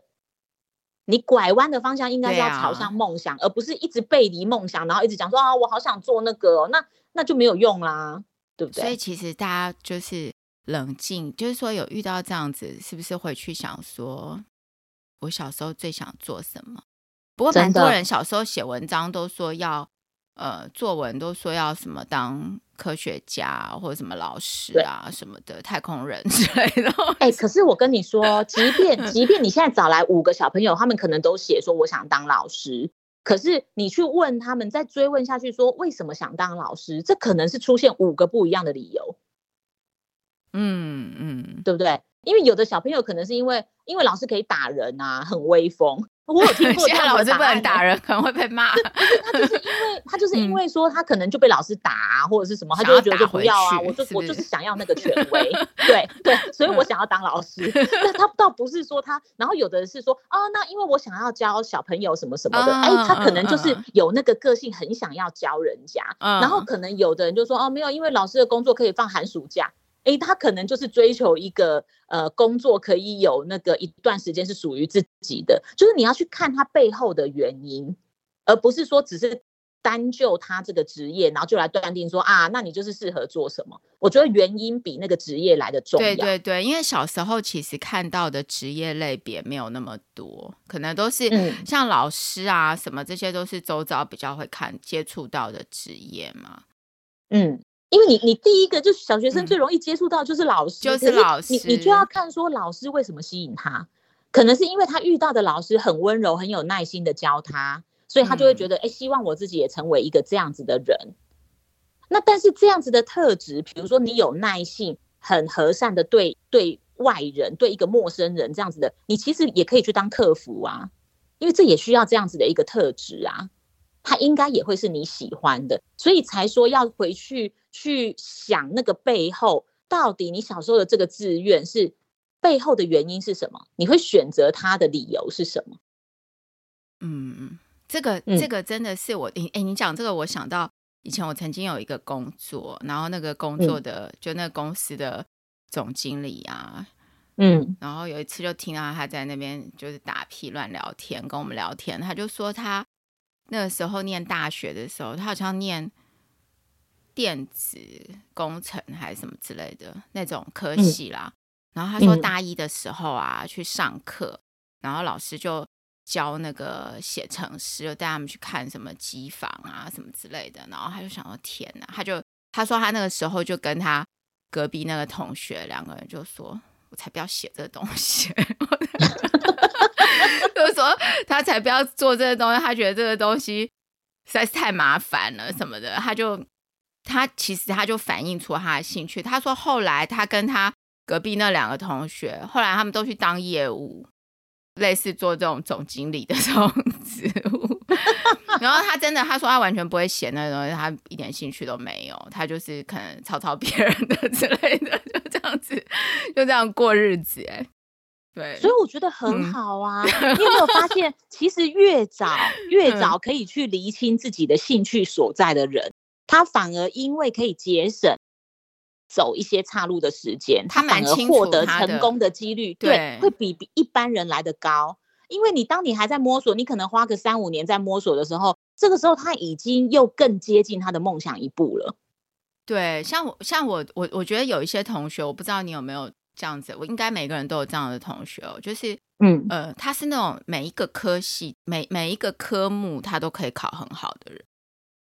你拐弯的方向应该是要朝向梦想，啊、而不是一直背离梦想，然后一直讲说啊，我好想做那个，哦，那那就没有用啦，对不对？
所以其实大家就是冷静，就是说有遇到这样子，是不是会去想说，我小时候最想做什么？不过蛮多人小时候写文章都说要。呃，作文都说要什么当科学家或者什么老师啊什么的太空人 之类的。
哎、欸，可是我跟你说，即便即便你现在找来五个小朋友，他们可能都写说我想当老师，可是你去问他们，再追问下去说为什么想当老师，这可能是出现五个不一样的理由。嗯嗯，对不对？因为有的小朋友可能是因为因为老师可以打人啊，很威风。我有听过，
现在老师不能打人，可能会被骂。
他就是因为 他就是因为说他可能就被老师打或者是什么，他就会觉得就不要啊，我就我就是想要那个权威，对对，所以我想要当老师。那他倒不是说他，然后有的人是说啊，那因为我想要教小朋友什么什么的，哎，他可能就是有那个个性，很想要教人家。然后可能有的人就说哦，没有，因为老师的工作可以放寒暑假。诶，他可能就是追求一个呃工作，可以有那个一段时间是属于自己的，就是你要去看他背后的原因，而不是说只是单就他这个职业，然后就来断定说啊，那你就是适合做什么？我觉得原因比那个职业来的重要。
对对对，因为小时候其实看到的职业类别没有那么多，可能都是像老师啊什么，这些都是周遭比较会看接触到的职业嘛。
嗯，因为你你第一个就是小学生最容易接触到就是老师，
就是老师，
你你就要看说老师为什么吸引他，可能是因为他遇到的老师很温柔，很有耐心的教他。所以他就会觉得，哎、嗯，希望我自己也成为一个这样子的人。那但是这样子的特质，比如说你有耐性，很和善的对对外人，对一个陌生人这样子的，你其实也可以去当客服啊，因为这也需要这样子的一个特质啊。他应该也会是你喜欢的，所以才说要回去去想那个背后，到底你小时候的这个志愿是背后的原因是什么？你会选择他的理由是什么？
嗯。这个这个真的是我，哎、嗯，你讲这个，我想到以前我曾经有一个工作，然后那个工作的、嗯、就那个公司的总经理啊，嗯，然后有一次就听到他在那边就是打屁乱聊天，跟我们聊天，他就说他那个时候念大学的时候，他好像念电子工程还是什么之类的那种科系啦，嗯、然后他说大一的时候啊、嗯、去上课，然后老师就。教那个写程式，就带他们去看什么机房啊，什么之类的。然后他就想说：“天哪！”他就他说他那个时候就跟他隔壁那个同学两个人就说：“我才不要写这个东西。”就是说他才不要做这个东西，他觉得这个东西实在是太麻烦了什么的。他就他其实他就反映出他的兴趣。他说后来他跟他隔壁那两个同学，后来他们都去当业务。类似做这种总经理的这种 职务，然后他真的他说他完全不会写那种东西，他一点兴趣都没有，他就是可能抄抄别人的 之类的，就这样子，就这样过日子哎。对，
所以我觉得很好啊。嗯、你有没有发现，其实越早越早可以去厘清自己的兴趣所在的人，他反而因为可以节省。走一些岔路的时间，他反而获得成功的几率，对，会比比一般人来得高。因为你当你还在摸索，你可能花个三五年在摸索的时候，这个时候他已经又更接近他的梦想一步了。
对，像我，像我，我我觉得有一些同学，我不知道你有没有这样子，我应该每个人都有这样的同学哦，就是，嗯呃，他是那种每一个科系，每每一个科目他都可以考很好的人。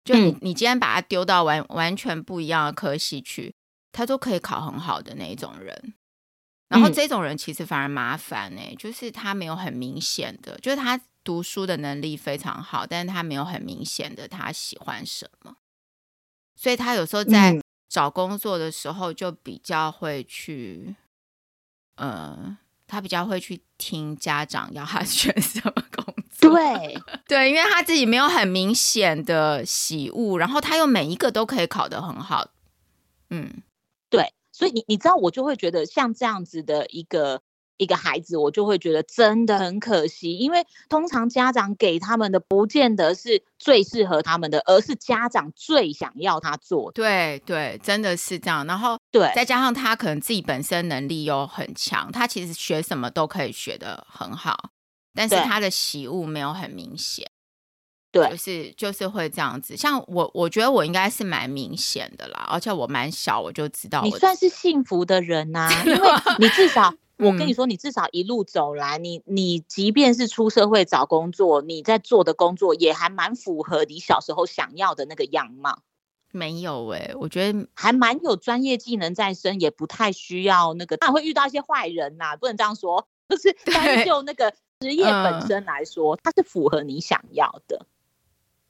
就你，嗯、你今天把他丢到完完全不一样的科系去。他都可以考很好的那一种人，然后这种人其实反而麻烦呢、就是他没有很明显的，就是他读书的能力非常好，但是他没有很明显的他喜欢什么，所以他有时候在找工作的时候就比较会去，嗯、呃，他比较会去听家长要他 选什么工作，
对
对，因为他自己没有很明显的喜恶，然后他又每一个都可以考得很好，嗯。
对，所以你你知道，我就会觉得像这样子的一个一个孩子，我就会觉得真的很可惜，因为通常家长给他们的不见得是最适合他们的，而是家长最想要他做的。
对对，真的是这样。然后对，再加上他可能自己本身能力又很强，他其实学什么都可以学得很好，但是他的喜恶没有很明显。对，就是就是会这样子。像我，我觉得我应该是蛮明显的啦，而且我蛮小，我就知道我。
你算是幸福的人呐、啊，因为你至少，我跟你说，你至少一路走来，嗯、你你即便是出社会找工作，你在做的工作也还蛮符合你小时候想要的那个样貌。
没有哎、欸，我觉得
还蛮有专业技能在身，也不太需要那个，当然会遇到一些坏人呐、啊，不能这样说。就是单就那个职业本身来说、嗯，它是符合你想要的。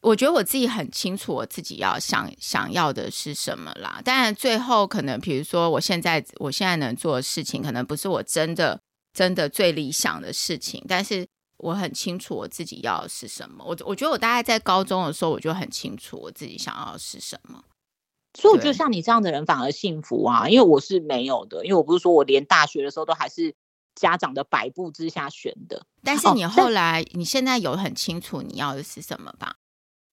我觉得我自己很清楚我自己要想想要的是什么啦。当然，最后可能，比如说，我现在我现在能做的事情，可能不是我真的真的最理想的事情。但是我很清楚我自己要的是什么。我我觉得我大概在高中的时候，我就很清楚我自己想要的是什么。
所以我觉得像你这样的人反而幸福啊，因为我是没有的。因为我不是说我连大学的时候都还是家长的摆布之下选的。
但是你后来，哦、你现在有很清楚你要的是什么吧？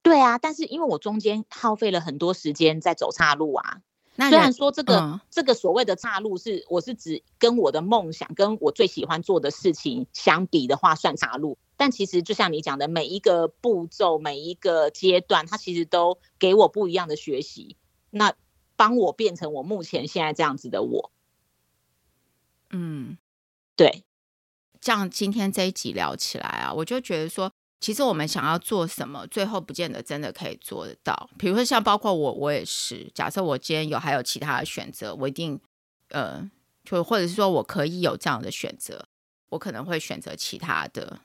对啊，但是因为我中间耗费了很多时间在走岔路啊，那虽然说这个、嗯、这个所谓的岔路是，我是指跟我的梦想跟我最喜欢做的事情相比的话算岔路，但其实就像你讲的，每一个步骤每一个阶段，它其实都给我不一样的学习，那帮我变成我目前现在这样子的我。
嗯，
对，
这样今天这一集聊起来啊，我就觉得说。其实我们想要做什么，最后不见得真的可以做得到。比如说，像包括我，我也是。假设我今天有还有其他的选择，我一定，呃，就或者是说我可以有这样的选择，我可能会选择其他的。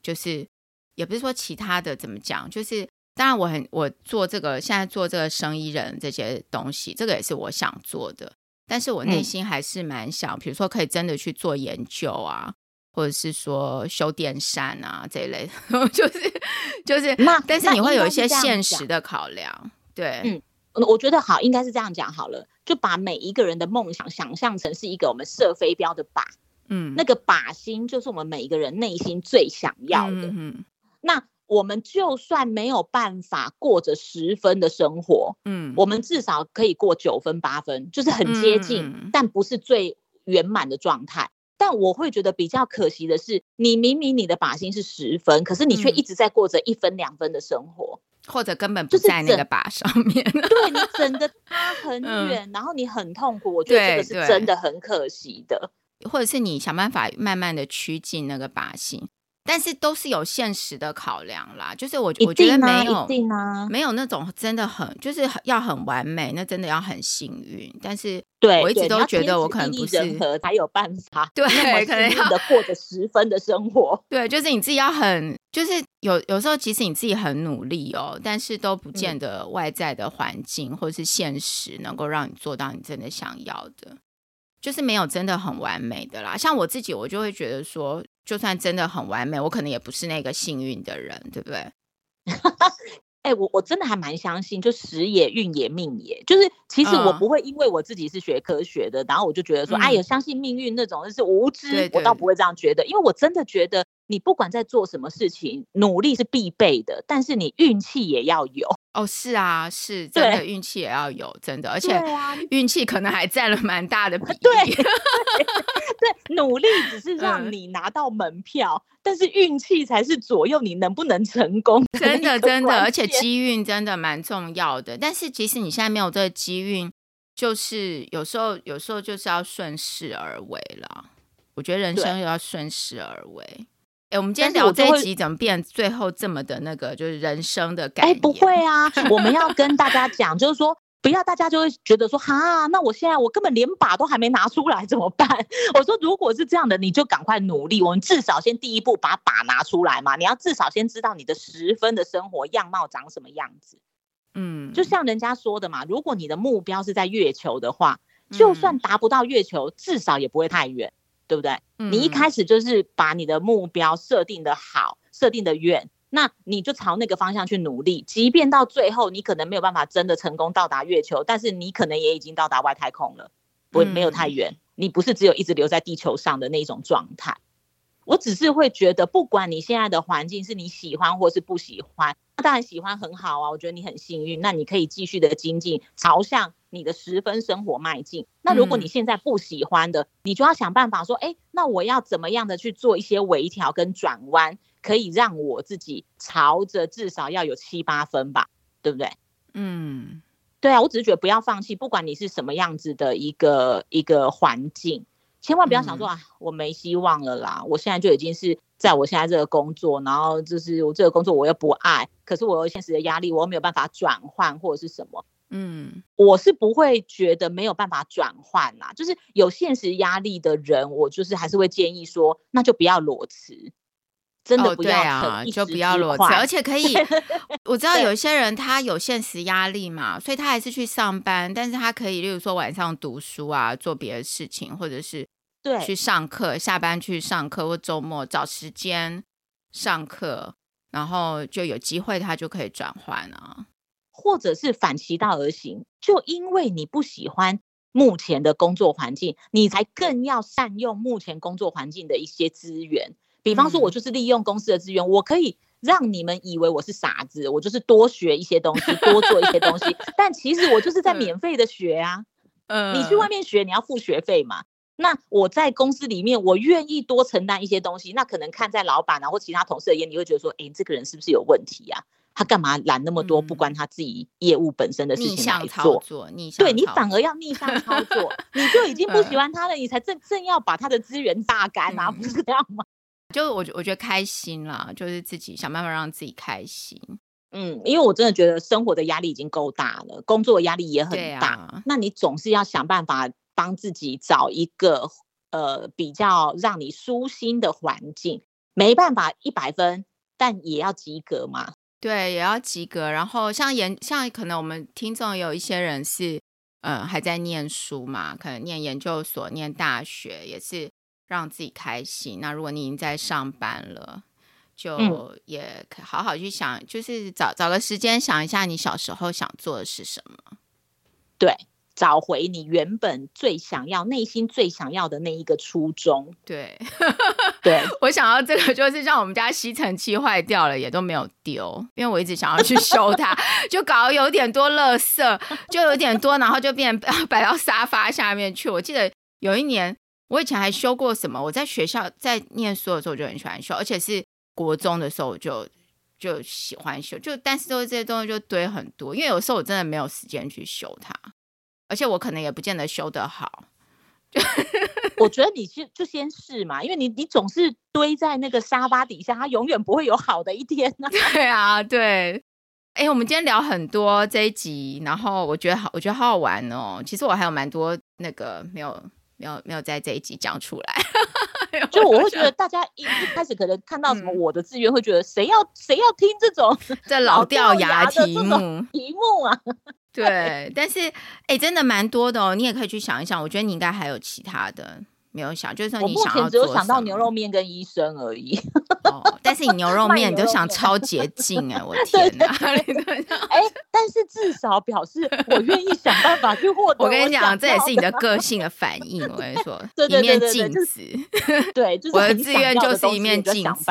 就是也不是说其他的怎么讲，就是当然我很我做这个现在做这个生意人这些东西，这个也是我想做的。但是我内心还是蛮想，嗯、比如说可以真的去做研究啊。或者是说修电扇啊这一类的，就 是就是，那但是你会有一些现实的考量，对，
嗯，我觉得好，应该是这样讲好了，就把每一个人的梦想想象成是一个我们射飞镖的靶，嗯，那个靶心就是我们每一个人内心最想要的，嗯嗯，那我们就算没有办法过着十分的生活，嗯，我们至少可以过九分八分，就是很接近，嗯，但不是最圆满的状态。但我会觉得比较可惜的是，你明明你的靶心是十分，可是你却一直在过着一分两分的生活，
嗯，或者根本不在那个靶上面。
对，你整个差很远，嗯，然后你很痛苦。我觉得这个是真的很可惜的。
或者是你想办法慢慢的趋近那个靶心。但是都是有现实的考量啦，就是我我觉得没有，没有那种真的很就是要很完美，那真的要很幸运。但是对我一直都觉得我可能不是
人和才有办法，
对，可能要
的过着十分的生活。
对，就是你自己要很，就是有有时候其实你自己很努力哦，但是都不见得外在的环境或是现实能够让你做到你真的想要的。就是没有真的很完美的啦，像我自己，我就会觉得说，就算真的很完美，我可能也不是那个幸运的人，对不对？
哎、欸，我我真的还蛮相信，就时也运也命也，就是其实我不会因为我自己是学科学的，嗯、然后我就觉得说，哎呀，相信命运那种就是无知，对对对，我倒不会这样觉得，因为我真的觉得。你不管在做什么事情，努力是必备的，但是你运气也要有
哦。是啊，是真的运气也要有，真的，而且运气可能还占了蛮大的比 例。
对，对，对，努力只是 让你拿到门票，嗯、但是运气才是左右你能不能成功。
真的，真的，而且机运真的蛮重要的。但是即使你现在没有这个机运，就是有时候，有时候就是要顺势而为了。我觉得人生又要顺势而为。欸、我们今天聊这一集怎么变最后这么的那个，就是人生的感觉？哎、欸，
不会啊，我们要跟大家讲，就是说不要大家就会觉得说，哈，那我现在我根本连把都还没拿出来怎么办？我说如果是这样的，你就赶快努力，我们至少先第一步把把拿出来嘛。你要至少先知道你的十分的生活样貌长什么样子。嗯，就像人家说的嘛，如果你的目标是在月球的话，就算达不到月球，至少也不会太远。对不对？你一开始就是把你的目标设定的好，设定的远，那你就朝那个方向去努力。即便到最后你可能没有办法真的成功到达月球，但是你可能也已经到达外太空了，不会没有太远。你不是只有一直留在地球上的那种状态。我只是会觉得，不管你现在的环境是你喜欢或是不喜欢，那当然喜欢很好啊，我觉得你很幸运，那你可以继续的精进，朝向你的十分生活迈进。那如果你现在不喜欢的，你就要想办法说，哎，那我要怎么样的去做一些微调跟转弯，可以让我自己朝着至少要有七八分吧，对不对？嗯，对啊，我只是觉得不要放弃，不管你是什么样子的一个一个环境。千万不要想说啊，我没希望了啦！我现在就已经是在我现在这个工作，然后就是我这个工作我又不爱，可是我有现实的压力，我又没有办法转换或者是什么。嗯，我是不会觉得没有办法转换啦。就是有现实压力的人，我就是还是会建议说，那就不要裸辞，真的不要、哦、啊，
就不要裸辞，而且可以，我知道有一些人他有现实压力嘛，所以他还是去上班，但是他可以，例如说晚上读书啊，做别的事情，或者是。对，去上课，下班去上课，或周末找时间上课，然后就有机会，他就可以转换啊，
或者是反其道而行，就因为你不喜欢目前的工作环境，你才更要善用目前工作环境的一些资源。比方说，我就是利用公司的资源，我可以让你们以为我是傻子，我就是多学一些东西，多做一些东西，但其实我就是在免费的学啊。嗯，你去外面学，你要付学费嘛。那我在公司里面，我愿意多承担一些东西，那可能看在老板啊或其他同事的眼里，你会觉得说，哎、欸，这个人是不是有问题呀、啊？他干嘛揽那么多不关他自己业务本身的事情来做？对你反而要逆向操作，你就已经不喜欢他了，你才正正要把他的资源榨干啊，不是这样吗？
就我我觉得开心啦，就是自己想办法让自己开心。
嗯，因为我真的觉得生活的压力已经够大了，工作压力也很大，啊、那你总是要想办法帮自己找一个呃比较让你舒心的环境。没办法一百分，但也要及格嘛。
对，也要及格。然后像研，像可能我们听众有一些人是，呃，还在念书嘛，可能念研究所、念大学，也是让自己开心。那如果你已经在上班了，就也好好去想，嗯、就是找找个时间想一下，你小时候想做的是什么。
对。找回你原本最想要、内心最想要的那一个初衷。
对，
对
我想要这个，就是像我们家吸尘器坏掉了，也都没有丢，因为我一直想要去修它，就搞得有点多垃圾，就有点多，然后就变摆到沙发下面去。我记得有一年，我以前还修过什么？我在学校在念书的时候，我就很喜欢修，而且是国中的时候我就就喜欢修，就但是都是这些东西就堆很多，因为有时候我真的没有时间去修它。而且我可能也不见得修得好，
我觉得你就就先试嘛，因为你你总是堆在那个沙发底下，它永远不会有好的一天呢、
啊。对啊，对。哎，我们今天聊很多这一集，然后我觉得好，我觉得好好玩哦。其实我还有蛮多那个没有没有没有在这一集讲出来，
就我会觉得大家一一开始可能看到什么我的志愿，会觉得谁要谁要听这种
这老掉牙题目
题目啊。
对，但是哎，真的蛮多的哦。你也可以去想一想，我觉得你应该还有其他的没有想，就是说你想要只有
想到牛肉面跟医生而已。
哦，但是你牛肉面你都想超 捷径哎，我天哪！
哎，但是至少表示我愿意想办法去获得。
我跟你讲，这也是你的个性的反应。我跟你说，一面镜子。
对，就是
我的志愿就是一面镜子。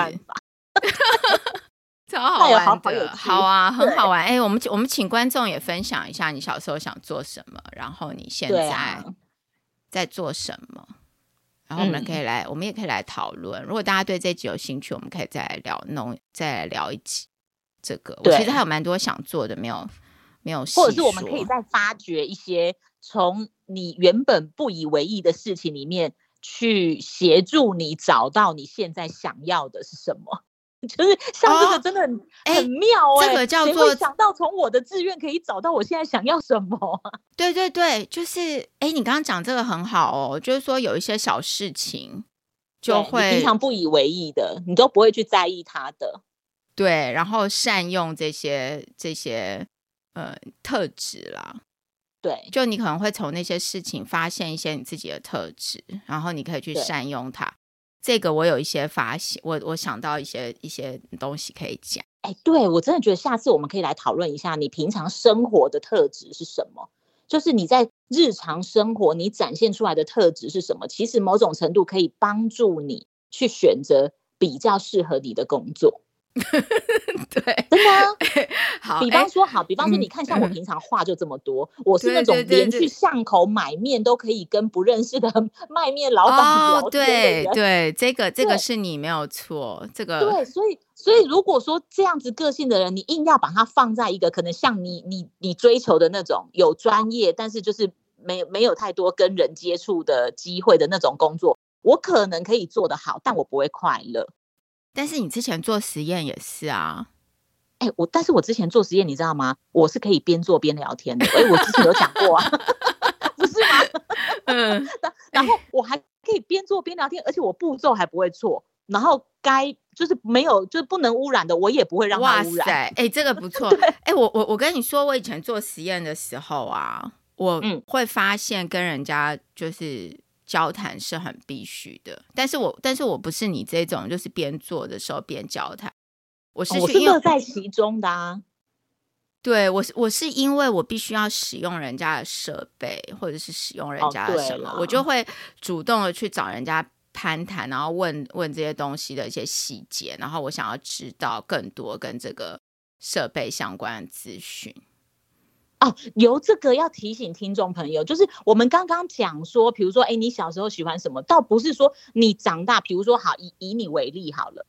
超好玩的，好，好啊，很好玩。哎、欸，我们我们请观众也分享一下你小时候想做什么，然后你现在在做什么，啊、然后我们可以来，嗯、我们也可以来讨论。如果大家对这集有兴趣，我们可以再来聊弄，再来聊一集这个。我其实还有蛮多想做的，没有没有，
或者是我们可以再发掘一些从你原本不以为意的事情里面去协助你找到你现在想要的是什么。就是像这个真的很、哦、很妙哎、欸，
这个叫做
会想到从我的志愿可以找到我现在想要什么。
对对对，就是哎，你刚刚讲这个很好哦，就是说有一些小事情就会
平常不以为意的，你都不会去在意它的。
对，然后善用这些这些呃特质啦。
对，
就你可能会从那些事情发现一些你自己的特质，然后你可以去善用它。这个我有一些发现，我我想到一些一些东西可以讲。
哎，对，我真的觉得下次我们可以来讨论一下，你平常生活的特质是什么？就是你在日常生活你展现出来的特质是什么？其实某种程度可以帮助你去选择比较适合你的工作。
对，
真的啊。
好，
比方说，好，比方说，你看，像我平常话就这么多，我是那种连去巷口买面都可以跟不认识的 卖面老板聊天的人。
对对，这个这个是你没有错，这个
对，所以所以如果说这样子个性的人，你硬要把他放在一个可能像你你你追求的那种有专业，但是就是没没有太多跟人接触的机会的那种工作，我可能可以做得好，但我不会快乐。
但是你之前做实验也是啊，
哎、欸，我但是我之前做实验，你知道吗？我是可以边做边聊天的。哎、欸，我之前有讲过啊，不是吗？嗯，然后我还可以边做边聊天，而且我步骤还不会错，然后该就是没有就是不能污染的，我也不会让它污染。
哎、欸，这个不错。哎、欸，我我我跟你说，我以前做实验的时候啊，我会发现跟人家就是。交谈是很必须的，但是我但是我不是你这种，就是边做的时候边交谈。我是我是乐
在其中的啊。
对，我是我是因为我必须要使用人家的设备，或者是使用人家的什么，我就会主动的去找人家攀谈，然后问问这些东西的一些细节，然后我想要知道更多跟这个设备相关的资讯。
哦，由这个要提醒听众朋友，就是我们刚刚讲说，比如说，哎，你小时候喜欢什么？倒不是说你长大，比如说，好，以以你为例好了，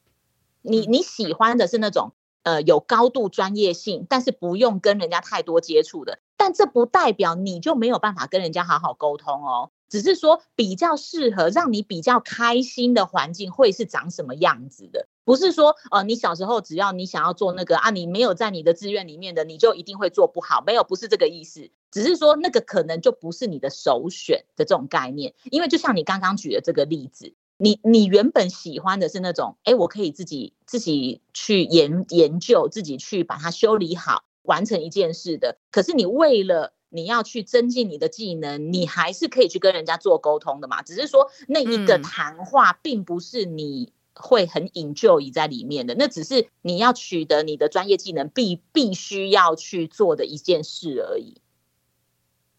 你你喜欢的是那种呃有高度专业性，但是不用跟人家太多接触的，但这不代表你就没有办法跟人家好好沟通哦。只是说比较适合让你比较开心的环境会是长什么样子的，不是说呃你小时候只要你想要做那个啊，你没有在你的志愿里面的，你就一定会做不好，没有，不是这个意思，只是说那个可能就不是你的首选的这种概念，因为就像你刚刚举的这个例子，你你原本喜欢的是那种，哎，我可以自己自己去研研究，自己去把它修理好，完成一件事的，可是你为了你要去增进你的技能，你还是可以去跟人家做沟通的嘛。只是说那一个谈话并不是你会很 enjoy 在里面的，那只是你要取得你的专业技能必必须要去做的一件事而已。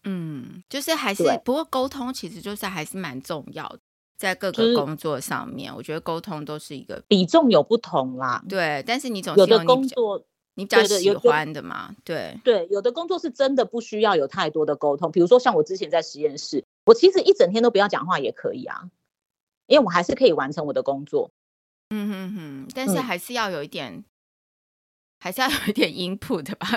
嗯，就是还是不过沟通其实就是还是蛮重要的，在各个工作上面，我觉得沟通都是一个
比重有不同啦。
对，但是你总是有
的工作。
你比较喜欢的嘛？对
对，有的工作是真的不需要有太多的沟通。比如说像我之前在实验室，我其实一整天都不要讲话也可以啊，因为我还是可以完成我的工作。
嗯哼哼，但是还是要有一点，嗯、还是要有一点 input 吧。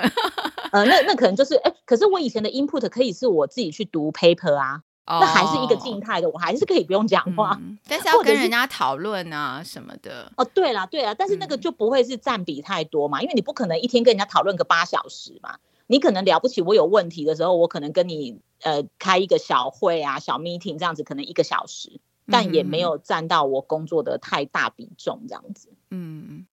呃，那那可能就是，哎，可是我以前的 input 可以是我自己去读 paper 啊。那还是一个静态的，我还是可以不用讲话，
嗯，但是要跟人家讨论啊什么的。
哦，对啦，对啦，但是那个就不会是占比太多嘛，嗯，因为你不可能一天跟人家讨论个八小时嘛。你可能了不起，我有问题的时候，我可能跟你呃开一个小会啊，小 meeting 这样子，可能一个小时，但也没有占到我工作的太大比重这样子。嗯，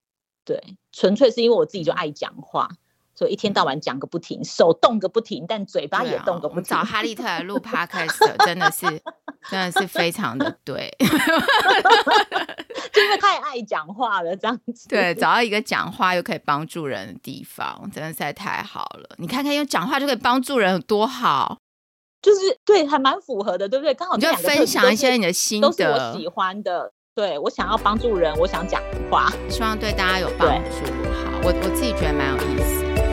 对，纯粹是因为我自己就爱讲话。所以一天到晚讲个不停，手动个不停，但嘴巴也动个不停。
找哈利特来录 podcast 真的是 真的是非常的对，
就因为太爱讲话了，这样子。
对，找到一个讲话又可以帮助人的地方，真的实在太好了。你看看，用讲话就可以帮助人有多好，
就是对，还蛮符合的，对不对？刚好
你就分享一些你的心得，
都是我喜欢的。对，我想要帮助人，我想讲话，
希望对大家有帮助。好，我我自己觉得蛮有意思。